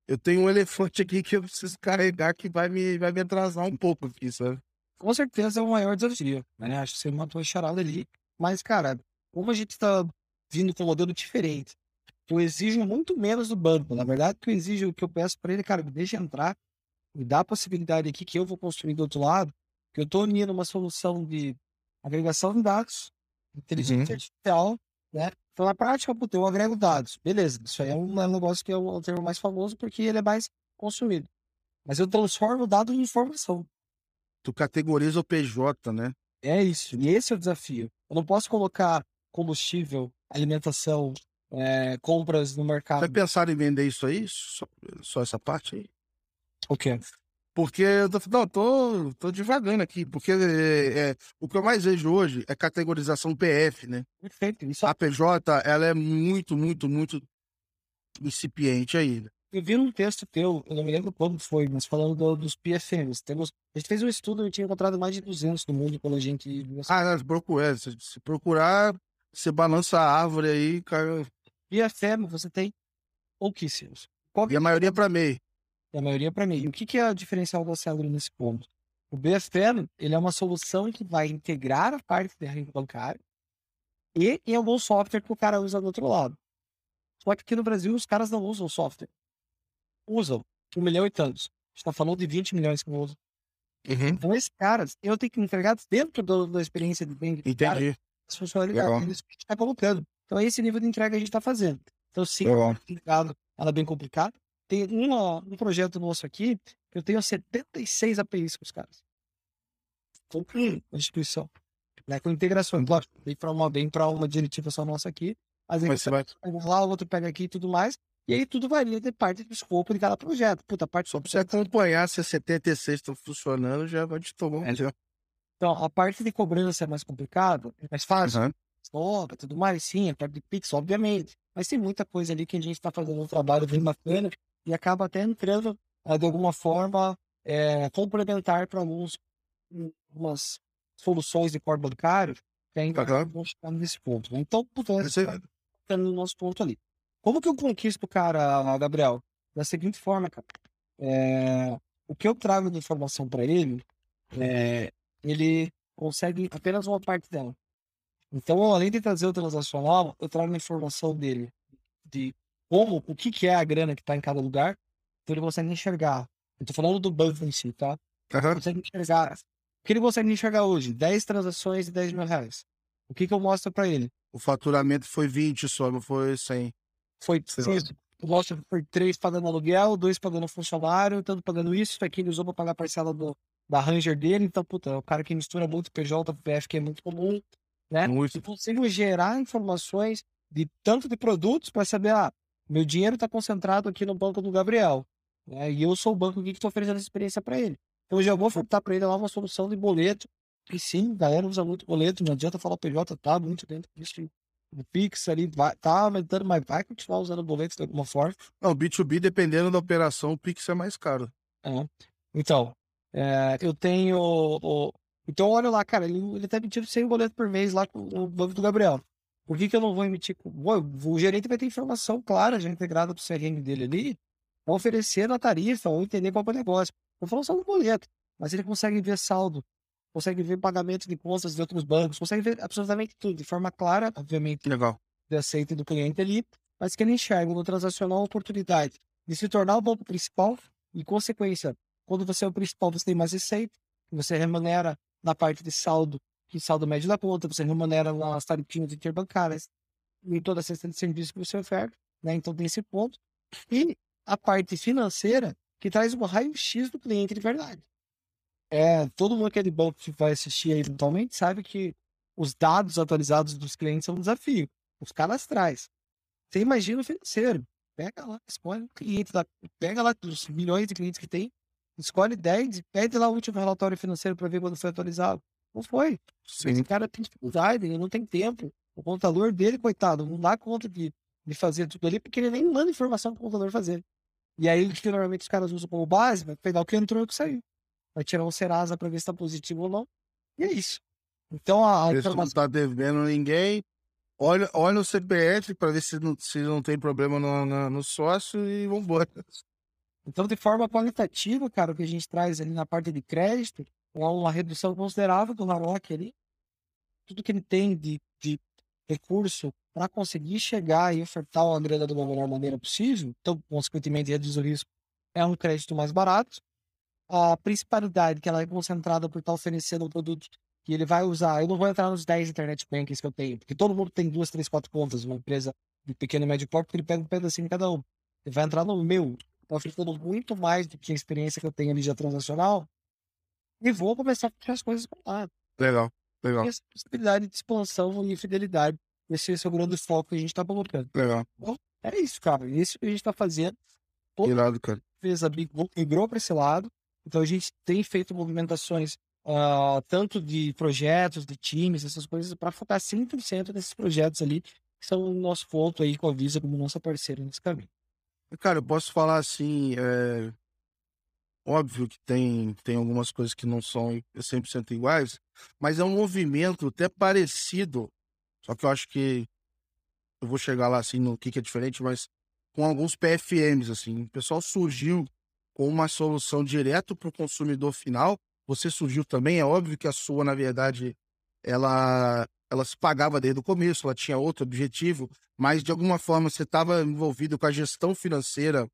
eu tenho um elefante aqui que eu preciso carregar que vai me, vai me atrasar um pouco aqui, sabe? Com certeza é o maior desafio, né? Acho que você matou a charada ali. Mas, cara, como a gente está vindo com um modelo diferente, eu exijo muito menos do banco. Na verdade, que eu exijo, o que eu peço para ele, cara, me deixa entrar, me dá a possibilidade aqui que eu vou construir do outro lado, que eu estou unindo uma solução de agregação de dados, inteligência uhum. artificial, né? Então, na prática, puta, eu agrego dados. Beleza, isso aí é um, é um negócio que é o, termo mais famoso porque ele é mais consumido. Mas eu transformo o dado em informação. Tu categoriza o PJ, né? É isso. E esse é o desafio. Eu não posso colocar combustível, alimentação, é, compras no mercado. Vai pensar em vender isso aí? Só, só essa parte aí? O quê? Porque eu tô, não, tô, tô devagando aqui, porque é, é, o que eu mais vejo hoje é categorização PF, né? Perfeito. Isso... A PJ, ela é muito, muito, muito incipiente ainda. Eu vi um texto teu, eu não me lembro quando foi, mas falando do, dos PFMs. Temos, a gente fez um estudo e tinha encontrado mais de 200 no mundo quando a gente... Ah, não, procura, se, se procurar, você balança a árvore aí, cara... PFM você tem pouquíssimos. Qual... E a maioria para MEI a maioria para mim. E o que, que é o diferencial da Célula nesse ponto? O BFL ele é uma solução que vai integrar a parte de renda bancária e em algum software que o cara usa do outro lado. Só que aqui no Brasil os caras não usam software. Usam um milhão e tantos. A gente está falando de 20 milhões que usam. Uhum. Então, esses caras, eu tenho que entregar dentro do, da experiência de bem Entendi. Cara, as funcionalidades que a gente está colocando. Então, é esse nível de entrega que a gente está fazendo. Então, sim, ela é bem complicada. Tem uma, um projeto nosso aqui eu tenho 76 APIs com os caras. Com a instituição. Né, com integração. Lógico, vem para uma, vem para uma diretiva só nossa aqui. Mas aí você vai lá, o outro pega aqui e tudo mais. E aí tudo varia de parte do escopo de cada projeto. Puta, parte só para você acompanhar se as 76 estão funcionando, já vai te tomar um é. Então, a parte de cobrança é mais complicada, é mais fácil. Uhum. Tudo mais, sim, a parte de Pix, obviamente. Mas tem muita coisa ali que a gente está fazendo um trabalho bem bacana e acaba até entrando eh, de alguma forma é, complementar para alguns algumas soluções de core bancário que ainda uhum. vão chegar nesse ponto. Né? Então, pudesse é no nosso ponto ali. Como que eu conquisto o cara, Gabriel? Da seguinte forma, cara. É, o que eu trago de informação para ele, é, ele consegue apenas uma parte dela. Então, além de trazer o transacional, eu trago a informação dele de como, o que, que é a grana que está em cada lugar, então ele consegue enxergar. Eu tô falando do banco em si, tá? Uhum. Consegue enxergar. O que ele consegue enxergar hoje? 10 transações de 10 mil reais. O que, que eu mostro para ele? O faturamento foi 20 só, não foi 100. Foi isso. Eu mostro foi 3 pagando aluguel, 2 pagando funcionário, tanto pagando isso, isso aqui ele usou para pagar a parcela do, da Ranger dele. Então, puta, é o cara que mistura muito PJ, PF, que é muito comum, né? Muito. E consigo gerar informações de tanto de produtos para saber, ah, meu dinheiro está concentrado aqui no banco do Gabriel. Né? E eu sou o banco que estou oferecendo essa experiência para ele. Então, eu já vou ofertar para ele lá uma solução de boleto. E sim, a galera usa muito boleto. Não adianta falar PJ, tá muito dentro disso. O Pix ali vai, tá aumentando, mas vai continuar usando boleto de alguma forma. Não, o B2B, dependendo da operação, o Pix é mais caro. É. Então, é, eu tenho. O, então, olha lá, cara, ele, ele tá emitindo 100 boletos por mês lá com o banco do Gabriel. Por que, que eu não vou emitir? O gerente vai ter informação clara já integrada pro CRM dele ali, oferecer na tarifa ou entender qual é o negócio. Eu falo só do boleto, mas ele consegue ver saldo, consegue ver pagamento de contas de outros bancos, consegue ver absolutamente tudo, de forma clara, obviamente, Legal. de aceito do cliente ali, mas que ele enxerga no transacional a oportunidade de se tornar o banco principal e, consequência, quando você é o principal, você tem mais receita, você remunera na parte de saldo, que saldo médio da conta, você remunera nas tarifinhas interbancárias, em toda a cesta de serviço que você oferta, né? Então tem esse ponto. E a parte financeira, que traz um raio-x do cliente de verdade. É, todo mundo que é de banco que vai assistir aí eventualmente sabe que os dados atualizados dos clientes são um desafio. Os cadastrais. Você imagina o financeiro. Pega lá, escolhe o cliente, lá, pega lá os milhões de clientes que tem, escolhe 10, pede lá o último relatório financeiro para ver quando foi atualizado. Não foi. Sim. Esse cara tem dificuldade, ele não tem tempo. O contador dele, coitado, não dá conta de, de fazer tudo ali, porque ele nem manda informação para o contador fazer. E aí, o que normalmente os caras usam como base, vai pegar o que entrou e o que saiu. Vai tirar um Serasa para ver se está positivo ou não. E é isso. Então, a, informação... não está devendo ninguém, olha, olha o CPF para ver se não, se não tem problema no, no, no sócio e vambora. Então, de forma qualitativa, cara, o que a gente traz ali na parte de crédito, uma redução considerável do Laroque ali. Tudo que ele tem de, de recurso para conseguir chegar e ofertar uma grana de uma melhor maneira possível, então, consequentemente, reduzir o risco, é um crédito mais barato. A principalidade que ela é concentrada por estar oferecendo um produto que ele vai usar. Eu não vou entrar nos 10 internet bankings que eu tenho, porque todo mundo tem duas, três, quatro contas, uma empresa de pequeno e médio porte, ele pega um pedacinho em cada um. Ele vai entrar no meu, tá oferecendo muito mais do que a experiência que eu tenho ali já transacional, e vou começar a fazer as coisas com lá. Legal, legal. E essa possibilidade de expansão e fidelidade esse, esse é o grande foco que a gente está colocando. Legal. Então, é isso, cara. Isso que a gente está fazendo. Toda Irado, cara. Vez a Big Book migrou para esse lado. Então a gente tem feito movimentações uh, tanto de projetos, de times, essas coisas, para focar 100% nesses projetos ali, que são o nosso ponto aí com a Visa como nossa parceira nesse caminho. Cara, eu posso falar assim, é... óbvio que tem, tem algumas coisas que não são 100% iguais, mas é um movimento até parecido só que eu acho que eu vou chegar lá assim no que, que é diferente, mas com alguns PFMs, assim. O pessoal surgiu com uma solução direto para o consumidor final. Você surgiu também, é óbvio que a sua, na verdade, ela, ela se pagava desde o começo, ela tinha outro objetivo, mas de alguma forma você estava envolvido com a gestão financeira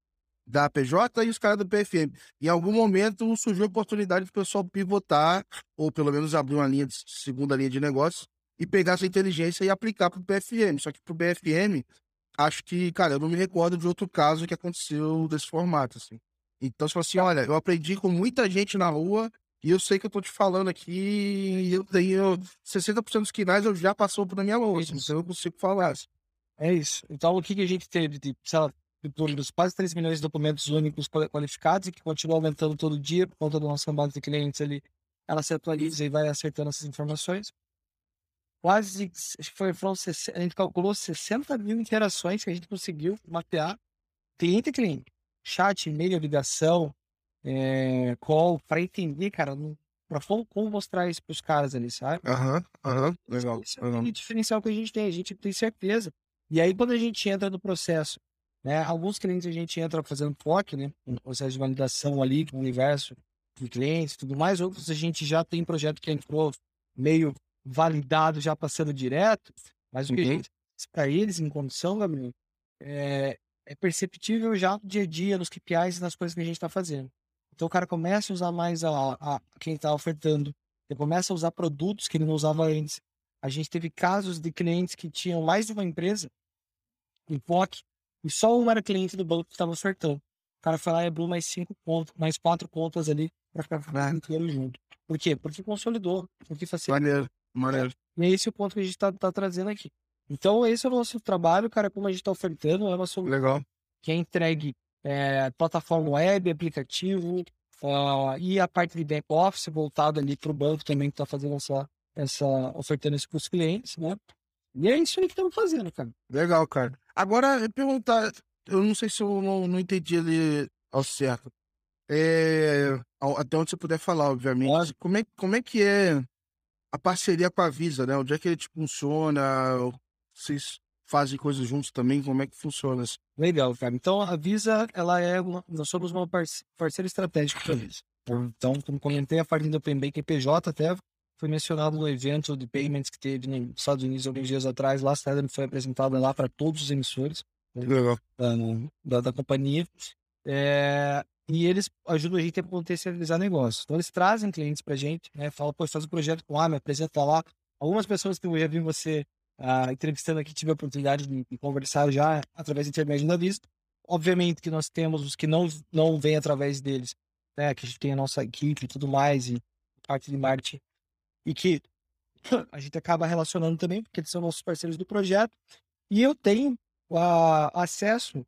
da PJ e os caras do PFM. Em algum momento surgiu a oportunidade do pessoal pivotar, ou pelo menos abrir uma linha de segunda linha de negócio, e pegar essa inteligência e aplicar para o BFM. Só que para o BFM, acho que, cara, eu não me recordo de outro caso que aconteceu desse formato, assim. Então, você fala assim, olha, eu aprendi com muita gente na rua e eu sei que eu tô te falando aqui e eu tenho 60% dos quinais eu já passou por minha mão, assim, então eu consigo falar. Assim. É isso. Então, o que, que a gente teve de, sei lá, dos quase 3 milhões de documentos únicos qualificados e que continua aumentando todo dia por conta do nosso base de clientes ali, ela se atualiza e vai acertando essas informações quase, acho que foi, foram, a gente calculou 60 mil interações que a gente conseguiu mapear, cliente a cliente. Chat, e-mail, ligação, é, call, para entender, cara, para como mostrar isso para os caras ali, sabe? Aham, aham, legal. Esse é o diferencial que a gente tem, a gente tem certeza. E aí, quando a gente entra no processo, né, alguns clientes a gente entra fazendo POC, né, um processo de validação ali com o universo de clientes tudo mais, outros a gente já tem projeto que entrou meio validado já passando direto, mas o que a gente para eles em condição, Gabriel, é, é perceptível já no dia a dia, nos KPIs e nas coisas que a gente está fazendo. Então o cara começa a usar mais a, a quem está ofertando, ele começa a usar produtos que ele não usava antes. A gente teve casos de clientes que tinham mais de uma empresa em POC e só um era cliente do banco que estava ofertando. O cara foi lá e abriu mais cinco pontos, mais quatro contas ali para ficar inteiro junto. Por quê? Porque consolidou, porque facilitou. Maneiro. Maneiro. E é esse o ponto que a gente está tá trazendo aqui. Então, esse é o nosso trabalho, cara, como a gente está ofertando, é uma solução Legal. que é entregue é, plataforma web, aplicativo uh, e a parte de back-office voltada ali para o banco também que está fazendo essa, essa, ofertando isso para os clientes, né? E é isso aí que estamos fazendo, cara. Legal, cara. Agora, perguntar, eu não sei se eu não, não entendi ali ao certo. É, até onde você puder falar, obviamente. Como é, como é que é a parceria com a Visa, né? Onde é que ele tipo, funciona? Vocês fazem coisas juntos também? Como é que funciona isso? Legal, cara. Então, a Visa, ela é uma, nós somos uma parceira estratégica para a Visa. Então, como comentei, a parte do Open Bank PJ até foi mencionado no evento de payments que teve nos Estados Unidos alguns dias atrás. Lá, a foi apresentada lá para todos os emissores né, da, da, da, companhia. É, e eles ajudam a gente a potencializar negócios. Então, eles trazem clientes para a gente, né? Falam, pô, faz um projeto com a me apresenta lá. Algumas pessoas que eu já vi você uh, entrevistando aqui, tive a oportunidade de, de, conversar já através do intermédio da Vista. Obviamente que nós temos os que não, não vêm através deles, né? Que a gente tem a nossa equipe e tudo mais, e parte de marketing, e que a gente acaba relacionando também, porque eles são nossos parceiros do projeto. E eu tenho uh, acesso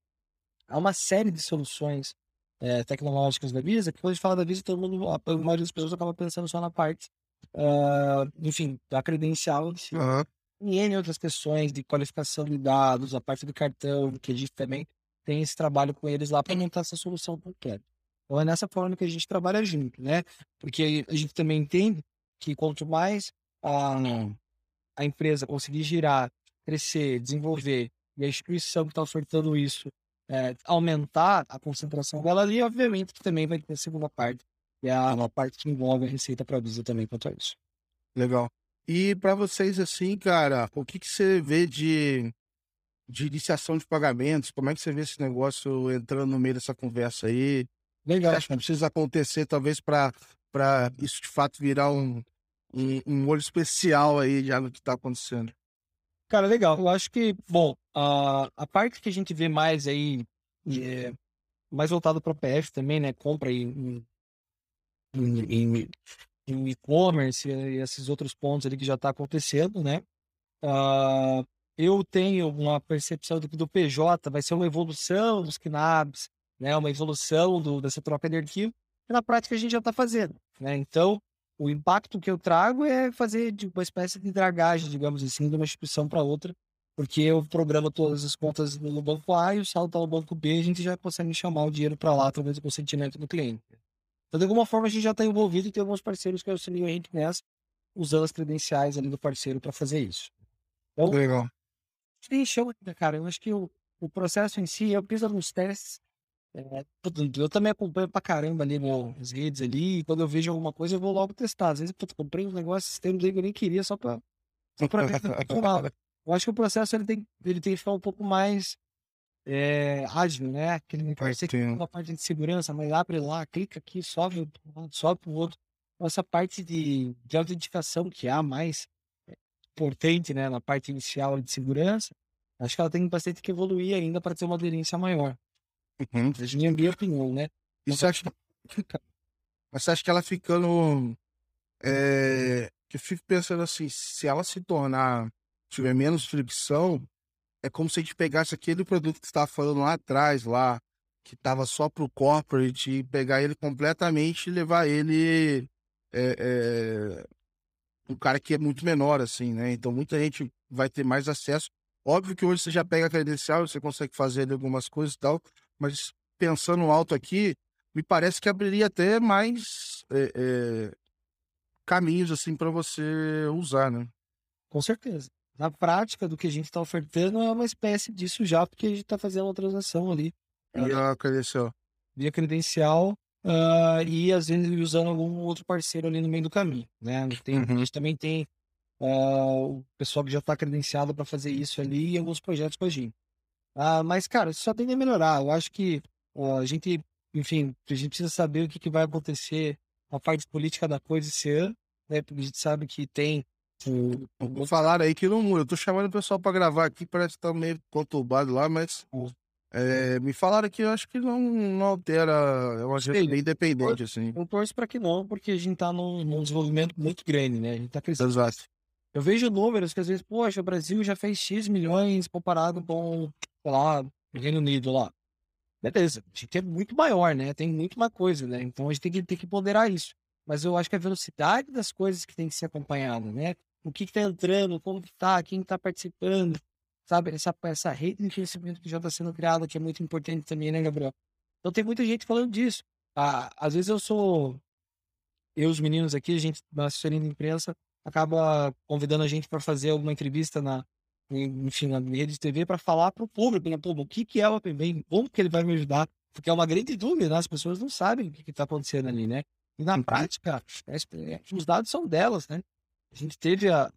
a uma série de soluções é, tecnológicas da Visa, que quando a gente fala da Visa, todo mundo, a maioria das pessoas acaba pensando só na parte, uh, enfim, da credencial em si. Uhum. E N outras questões de qualificação de dados, a parte do cartão, que a gente também tem esse trabalho com eles lá para montar essa solução completa. Então é nessa forma que a gente trabalha junto, né? Porque a gente também entende que quanto mais a, a empresa conseguir girar, crescer, desenvolver, e a instituição que está ofertando isso é, aumentar a concentração dela ali, obviamente que também vai ter a segunda parte, que é a, parte que envolve a receita para a também quanto a isso. Legal. E para vocês, assim, cara, o que, que você vê de, de iniciação de pagamentos? Como é que você vê esse negócio entrando no meio dessa conversa aí? Legal. Você acha que precisa acontecer, talvez, para isso de fato virar um, um, um olho especial aí já no que está acontecendo? Cara, legal. Eu acho que, bom, a, a parte que a gente vê mais aí, é, mais voltado para o PF também, né? Compra em, em, e-commerce e esses outros pontos ali que já está acontecendo, né? Uh, eu tenho uma percepção do que do PJ vai ser uma evolução dos KNABs, né? Uma evolução do, dessa troca de arquivo, que na prática a gente já está fazendo, né? Então, o impacto que eu trago é fazer uma espécie de dragagem, digamos assim, de uma instituição para outra, porque eu programo todas as contas no banco A e o saldo no banco B, a gente já consegue chamar o dinheiro para lá através do consentimento do cliente. Então, de alguma forma, a gente já está envolvido e tem alguns parceiros que auxiliam a gente nessa, usando as credenciais ali do parceiro para fazer isso. Então, Legal. Tem show ainda, cara. Eu acho que o, o processo em si, eu fiz alguns testes, é, eu também acompanho pra caramba ali nas redes ali, e quando eu vejo alguma coisa eu vou logo testar. Às vezes eu comprei um negócio, sistema que eu nem queria só pra, só pra ver Eu acho que o processo ele tem, ele tem que ficar um pouco mais é, ágil, né? Aquele parece que uma parte de segurança, mas abre lá, clica aqui, sobe, sobe pro outro. Essa parte de, de autenticação que é a mais é, importante, né, na parte inicial de segurança, acho que ela tem bastante que evoluir ainda para ter uma aderência maior. Uhum. Minha, minha opinião, né? E você acha, <laughs> mas você acha que ela ficando. É, que eu fico pensando assim, se ela se tornar, tiver menos fricção, é como se a gente pegasse aquele produto que você estava falando lá atrás, lá, que estava só para o corporate, e pegar ele completamente e levar ele. É, é, um cara que é muito menor, assim, né? Então muita gente vai ter mais acesso. Óbvio que hoje você já pega a credencial, você consegue fazer algumas coisas e tal, mas pensando alto aqui, me parece que abriria até mais é, é, caminhos assim para você usar, né? Com certeza. Na prática, do que a gente está ofertando é uma espécie disso já, porque a gente está fazendo uma transação ali. Via credencial. Via credencial uh, e às vezes usando algum outro parceiro ali no meio do caminho, né? Tem, uhum. A gente também tem uh, o pessoal que já está credenciado para fazer isso ali e alguns projetos com a gente. Ah, mas, cara, isso só tende a melhorar. Eu acho que a gente, enfim, a gente precisa saber o que, que vai acontecer a parte política da coisa esse ano, né? Porque a gente sabe que tem. Vou falar aí que não muda. Eu tô chamando o pessoal para gravar aqui, parece que tá meio conturbado lá, mas. É, me falaram que eu acho que não, não altera, é uma gente bem independente, assim. Eu torço para que não, porque a gente tá num, num, desenvolvimento muito grande, né? A gente tá crescendo. Exato. Eu vejo números que às vezes, poxa, o Brasil já fez X milhões comparado com lá, no Reino Unido lá. Beleza, a gente é muito maior, né? Tem muito mais coisa, né? Então a gente tem que, tem que ponderar isso. Mas eu acho que a velocidade das coisas que tem que ser acompanhada, né? o que está entrando, como que tá, quem está participando, sabe? Essa, essa rede de conhecimento que já está sendo criada, que é muito importante também, né, Gabriel? Então tem muita gente falando disso. Ah, às vezes eu sou. Eu, os meninos aqui, a gente, na assessoria de imprensa, acaba convidando a gente para fazer alguma entrevista na, enfim, na rede de TV para falar para o público, né? Pô, o que, que é o Open Bank? Como que ele vai me ajudar? Porque é uma grande dúvida, né? as pessoas não sabem o que está acontecendo ali, né? E na prática, é, os dados são delas, né? A gente teve a,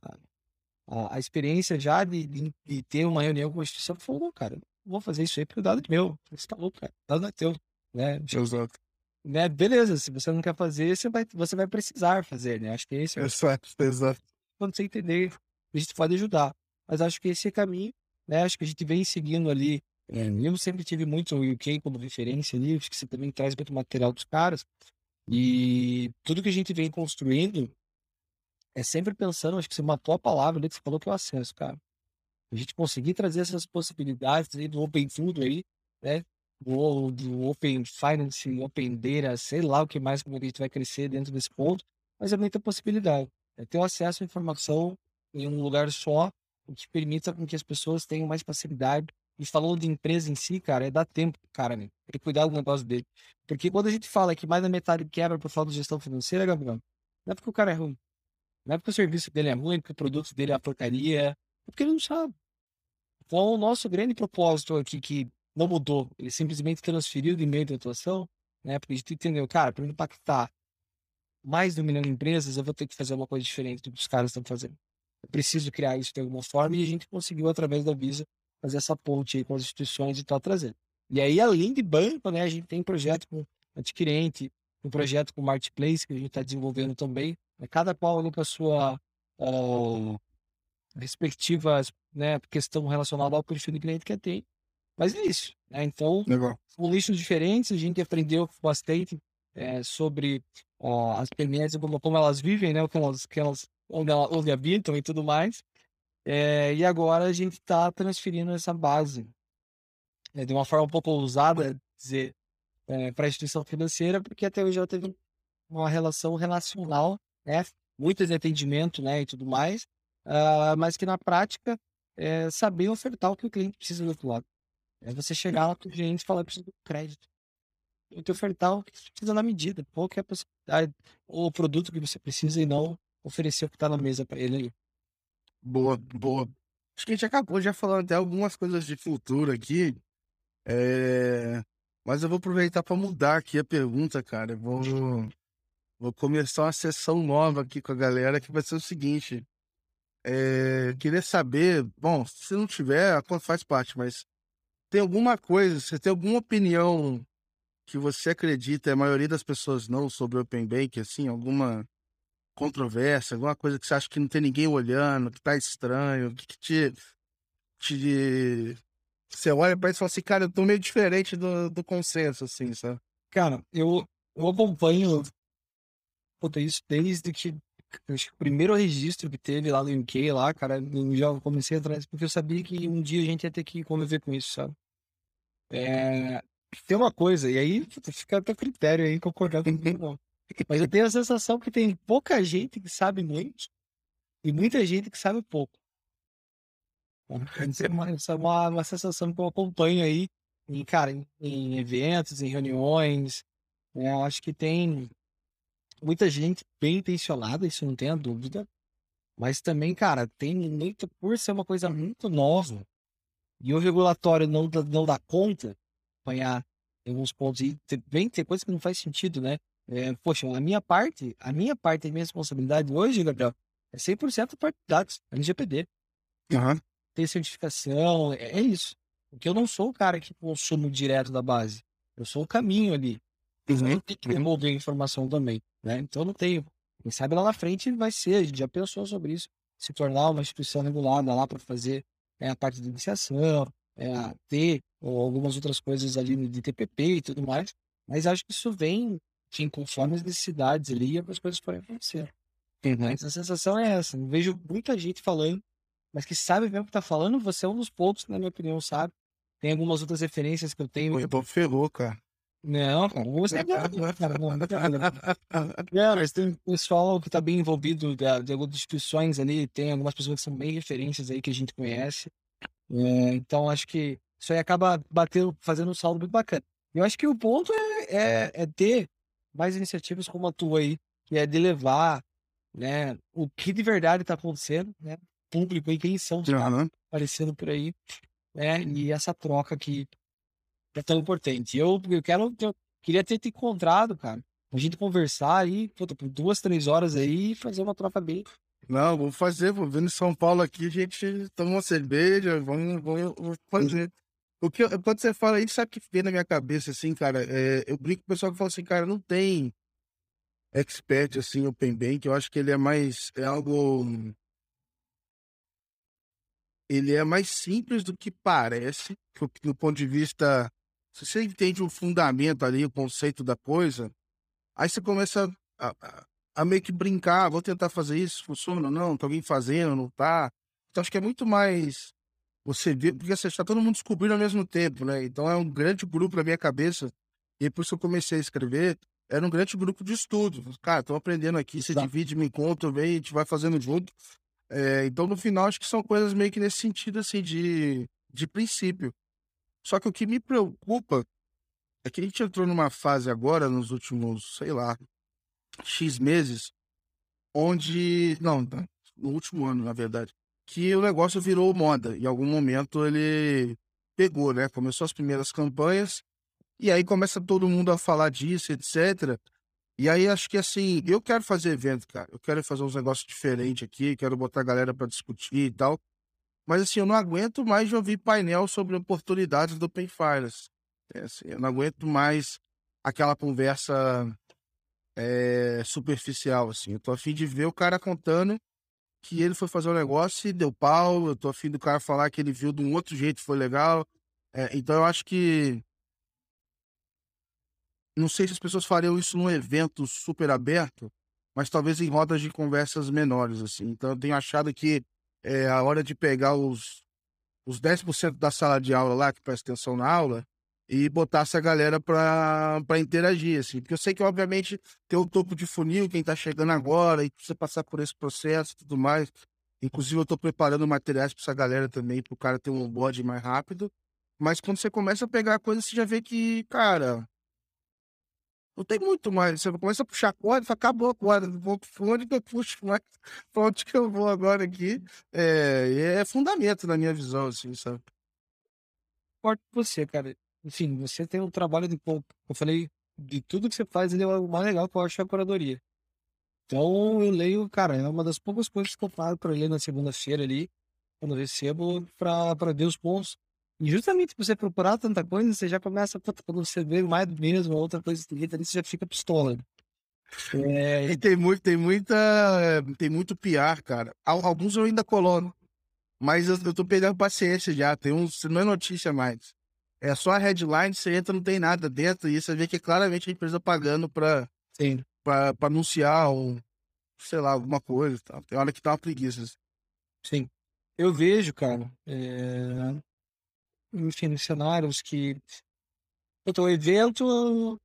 a, a experiência já de, de, de, ter uma reunião com a instituição que falou, cara, vou fazer isso aí porque o dado é meu. Você tá louco, cara. O dado não é teu. Né? Exato. Né? Beleza, se você não quer fazer, você vai, você vai precisar fazer, né? Acho que é Exato, exato. Quando você entender, a gente pode ajudar. Mas acho que esse é caminho, né? Acho que a gente vem seguindo ali. É, eu sempre tive muito o UK como referência ali, acho que você também traz muito material dos caras. E tudo que a gente vem construindo é sempre pensando, acho que você matou a palavra ali que você falou que é o acesso, cara. A gente conseguir trazer essas possibilidades aí do Open Tudo aí, né? Do, do Open Finance, Open Data, sei lá o que mais como a gente vai crescer dentro desse ponto, mas é muita possibilidade. É ter o acesso à informação em um lugar só, o que permita com que as pessoas tenham mais facilidade. E falando de empresa em si, cara, é dar tempo pro cara, né? Tem que cuidar do negócio dele. Porque quando a gente fala que mais da metade quebra por falta de gestão financeira, Gabriel, não é porque o cara é ruim. Não é porque o serviço dele é ruim, porque o produto dele é a porcaria. É porque ele não sabe. Então, o nosso grande propósito aqui, que não mudou, ele simplesmente transferiu de meio de atuação, né? Porque gente entendeu, cara, para impactar mais um milhão de empresas, eu vou ter que fazer uma coisa diferente do que os caras estão fazendo. Eu preciso criar isso de alguma forma e a gente conseguiu, através da Visa, fazer essa ponte com as instituições e tal, trazendo. E aí, além de banco, né, a gente tem projeto com adquirente, um projeto com marketplace que a gente está desenvolvendo também. Né, cada qual com a sua uh, respectiva né, questão relacionada ao perfil do cliente que tem. Mas é isso. Né? Então, Legal. são lixos diferentes, a gente aprendeu bastante é, sobre uh, as PMEs, como, como elas vivem, né, elas, que elas, onde, elas, onde habitam e tudo mais. É, e agora a gente está transferindo essa base né, de uma forma um pouco ousada, dizer, é, para a instituição financeira, porque até hoje ela teve uma relação relacional, né, muito de atendimento né, e tudo mais, uh, mas que na prática é saber ofertar o que o cliente precisa do outro lado. É você chegar lá para o cliente e falar, preciso do crédito. E te ofertar o que você precisa na medida, qual que é a possibilidade, o produto que você precisa e não oferecer o que está na mesa para ele. Boa, boa. Acho que a gente acabou já falando até algumas coisas de futuro aqui. É... Mas eu vou aproveitar para mudar aqui a pergunta, cara. Eu vou, vou começar uma sessão nova aqui com a galera que vai ser o seguinte. É... Queria saber, bom, se não tiver, a conta faz parte, mas tem alguma coisa, você tem alguma opinião que você acredita, a maioria das pessoas não, sobre o Open Bank, assim, alguma controvérsia, alguma coisa que você acha que não tem ninguém olhando, que tá estranho, que, que te, te. Você olha pra isso e fala assim, cara, eu tô meio diferente do, do consenso, assim, sabe? Cara, eu, eu acompanho puta, isso desde que acho que o primeiro registro que teve lá no UK, lá, cara, eu já comecei atrás, porque eu sabia que um dia a gente ia ter que conviver com isso, sabe? É, tem uma coisa, e aí fica até critério aí concordar com não. Mas eu tenho a sensação que tem pouca gente que sabe muito e muita gente que sabe pouco. Isso é uma, isso é uma, uma sensação que eu acompanho aí, em, cara, em, em eventos, em reuniões. Né? Eu acho que tem muita gente bem intencionada, isso não tenha dúvida. Mas também, cara, tem muito, por ser uma coisa muito nova, e o regulatório não, não dá conta, apanhar alguns pontos, e vem ter coisas que não faz sentido, né? É, poxa, a minha parte, a minha parte, a minha responsabilidade hoje, Gabriel, é 100% parte de dados, LGPD. Uhum. Tem certificação, é, é, isso. Porque eu não sou o cara que consumo direto da base. Eu sou o caminho ali. Uhum. Eu tenho que remover informação também, né? Então eu não tenho. Quem sabe lá na frente vai ser, a gente já pensou sobre isso, se tornar uma instituição regulada lá para fazer é, a parte de iniciação, é, ter ou algumas outras coisas ali de TPP e tudo mais. Mas acho que isso vem Sim, conforme as necessidades ali, as coisas podem acontecer. Uhum. Mas a sensação é essa. Eu vejo muita gente falando, mas que sabe mesmo o que tá falando, você é um dos poucos, na minha opinião, sabe. Tem algumas outras referências que eu tenho. Pô, ferrou, cara. Não, cara, você cara, não, não, mas tem pessoal que tá bem envolvido de, de algumas instituições ali, tem algumas pessoas que são bem referências aí que a gente conhece. É, então acho que isso aí acaba batendo, fazendo um saldo muito bacana. Eu acho que o ponto é, é, é ter mais iniciativas como a tua aí, que é de levar né, o que de verdade está acontecendo, né, público aí, quem são os uhum. aparecendo por aí, né, e essa troca que é tão importante. Eu, eu quero, eu queria ter te encontrado, cara, a gente conversar aí, por duas, três horas aí e fazer uma troca bem. Não, vou fazer, vou vir em São Paulo aqui, a gente toma uma cerveja, vamos, vamos fazer. O que eu, quando você fala isso, sabe que vem na minha cabeça, assim, cara? É, eu brinco com o pessoal que fala assim, cara, não tem expert, assim, Open Bank. Eu acho que ele é mais, é algo... Ele é mais simples do que parece, do ponto de vista... Se você entende o fundamento ali, o conceito da coisa, aí você começa a, a, a meio que brincar, vou tentar fazer isso, funciona ou não? Tá alguém fazendo, não tá? Então acho que é muito mais você vê, porque você está todo mundo descobrindo ao mesmo tempo, né? Então é um grande grupo na minha cabeça. E por isso eu comecei a escrever, era um grande grupo de estudo. Cara, estou aprendendo aqui, você divide, me conta, vem, a gente vai fazendo junto. É, então, no final, acho que são coisas meio que nesse sentido, assim, de, de princípio. Só que o que me preocupa é que a gente entrou numa fase agora, nos últimos, sei lá, X meses, onde. Não, no último ano, na verdade que o negócio virou moda. Em algum momento ele pegou, né? Começou as primeiras campanhas e aí começa todo mundo a falar disso, etc. E aí acho que assim, eu quero fazer evento, cara. Eu quero fazer uns negócios diferentes aqui, quero botar a galera para discutir e tal. Mas assim, eu não aguento mais de ouvir painel sobre oportunidades do Open Finance. É, assim, eu não aguento mais aquela conversa é, superficial, assim. Eu tô afim de ver o cara contando que ele foi fazer um negócio e deu pau. Eu tô afim do cara falar que ele viu de um outro jeito foi legal. É, então eu acho que. Não sei se as pessoas fariam isso num evento super aberto, mas talvez em rodas de conversas menores, assim. Então eu tenho achado que é a hora de pegar os, os 10% da sala de aula lá, que presta atenção na aula, e botar essa galera para interagir, assim. Porque eu sei que, obviamente, tem o topo de funil, quem está chegando agora, e precisa passar por esse processo e tudo mais. Inclusive, eu estou preparando materiais para essa galera também, para o cara ter um onboard mais rápido. Mas quando você começa a pegar a coisa, você já vê que, cara, não tem muito mais. Você começa a puxar a corda, fala, acabou a corda, vou onde que eu puxo mais, <laughs> para onde que eu vou agora aqui. É, é fundamento na minha visão, assim, sabe? Forte você, cara enfim, você tem um trabalho de pouco. Eu falei, de tudo que você faz, ele é o mais legal que eu acho é a curadoria. Então, eu leio, cara, é uma das poucas coisas que eu paro para ler na segunda-feira ali, quando eu recebo, para ver os pontos. E justamente por você procurar tanta coisa, você já começa, quando você vê mais do mesmo, outra coisa escrita ali, você já fica pistola. É... E tem, muito, tem muita. Tem muito piar, cara. Alguns eu ainda colono. Mas eu, eu tô perdendo paciência já. Tem uns. Não é notícia mais. É só a headline, você entra, não tem nada dentro, e você vê que é claramente a empresa pagando para anunciar um, sei lá, alguma coisa. Tá? Tem hora que tá uma preguiça. Assim. Sim. Eu vejo, cara, é... enfim, cenários que. o evento.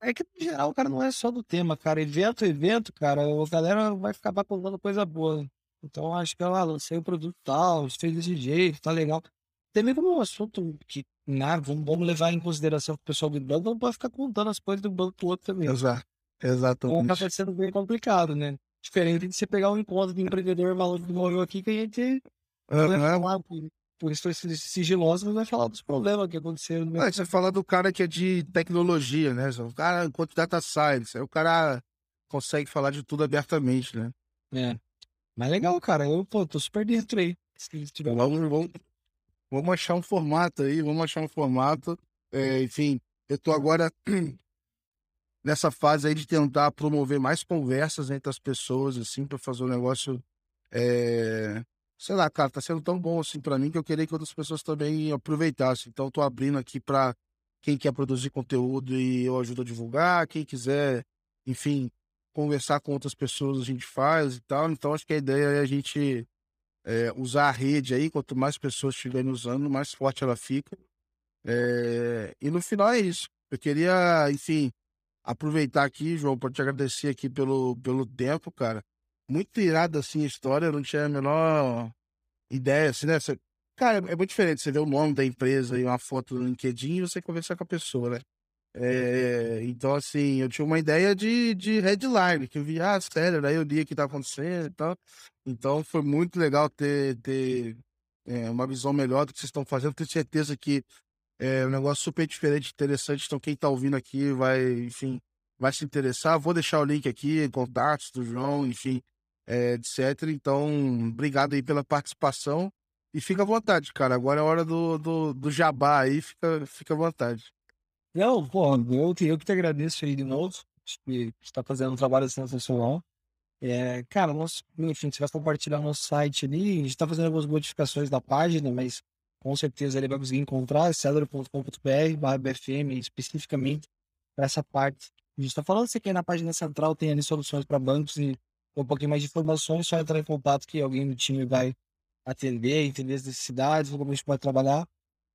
É que, no geral, cara, não é só do tema, cara. Evento, evento, cara, a galera vai ficar contando coisa boa. Então, acho que, ah, lancei o produto tal, fez desse jeito, tá legal. Também como um assunto que né, vamos, vamos levar em consideração que o pessoal do banco não pode ficar contando as coisas do banco pro outro também. Exato. Exatamente. Então tá sendo bem complicado, né? Diferente de você pegar um encontro de empreendedor maluco que morreu aqui que a gente uhum. vai falar por, por questões sigilosas, mas vai falar dos problemas que aconteceram. No é, você fala do cara que é de tecnologia, né? O cara, enquanto data science, aí o cara consegue falar de tudo abertamente, né? É. Mas legal, cara. Eu, pô, tô super dentro aí. Se tiver... Vamos, vamos, Vamos achar um formato aí, vamos achar um formato. É, enfim, eu estou agora <clears throat> nessa fase aí de tentar promover mais conversas entre as pessoas, assim, para fazer um negócio. É... Sei lá, cara, tá sendo tão bom assim para mim que eu queria que outras pessoas também aproveitassem. Então, estou abrindo aqui para quem quer produzir conteúdo e eu ajudo a divulgar, quem quiser, enfim, conversar com outras pessoas a gente faz e tal. Então, acho que a ideia é a gente é, usar a rede aí, quanto mais pessoas estiverem usando, mais forte ela fica. É, e no final é isso. Eu queria, enfim, aproveitar aqui, João, para te agradecer aqui pelo, pelo tempo, cara. Muito irada, assim, a história, eu não tinha a menor ideia, assim, né? Você, cara, é muito diferente você ver o nome da empresa e uma foto no LinkedIn e você conversar com a pessoa, né? É, então, assim, eu tinha uma ideia de, de headline, que eu vi, ah, sério, aí eu li o que tá acontecendo e tal. Então, foi muito legal ter, ter é, uma visão melhor do que vocês estão fazendo. Tenho certeza que é um negócio super diferente, interessante. Então, quem tá ouvindo aqui vai, enfim, vai se interessar. Vou deixar o link aqui, contatos do João, enfim, é, etc. Então, obrigado aí pela participação. E fica à vontade, cara. Agora é a hora do, do, do jabá aí, fica, fica à vontade. Não, pô, eu, eu que te agradeço aí de novo. Acho que está fazendo um trabalho sensacional. É, cara, nosso, enfim, você vai compartilhar no site ali. A gente está fazendo algumas modificações da página, mas com certeza ele vai conseguir encontrar cedro.com.br, BFM, especificamente para essa parte. A gente está falando, você quer na página central tem ali soluções para bancos e um pouquinho mais de informações, só entrar em contato que alguém do time vai atender, entender as necessidades, como a gente pode trabalhar.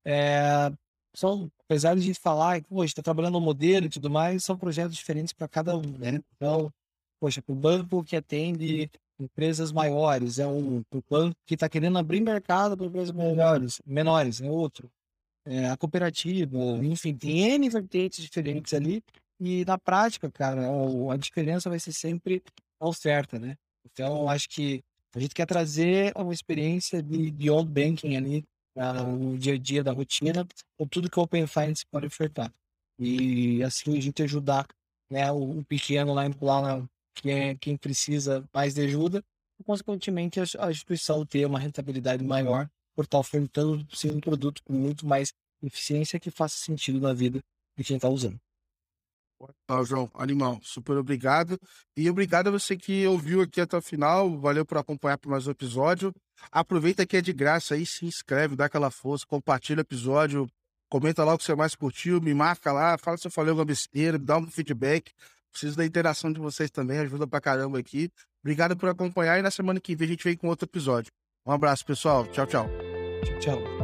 É, são, apesar de a gente falar, que, está trabalhando no modelo e tudo mais, são projetos diferentes para cada um, né? Então, poxa, para o banco que atende empresas maiores, é um, para o banco que está querendo abrir mercado para empresas melhores, menores, é outro. É, a cooperativa, enfim, tem N vertentes diferentes ali, e na prática, cara, a diferença vai ser sempre a oferta, né? Então, acho que a gente quer trazer uma experiência de beyond banking ali no dia a dia da rotina, com tudo que o Open Finance pode ofertar. E assim a gente ajudar né, o, pequeno lá, lá que é quem precisa mais de ajuda, e consequentemente a, instituição ter uma rentabilidade maior por estar ofertando um produto com muito mais eficiência que faça sentido na vida de quem está usando. Tá, João, animal, super obrigado. E obrigado a você que ouviu aqui até o final. Valeu por acompanhar por mais um episódio. Aproveita que é de graça aí, se inscreve, dá aquela força, compartilha o episódio, comenta lá o que você mais curtiu, me marca lá, fala se eu falei alguma besteira, me dá um feedback. Preciso da interação de vocês também, ajuda pra caramba aqui. Obrigado por acompanhar e na semana que vem a gente vem com outro episódio. Um abraço, pessoal. Tchau, tchau. Tchau, tchau.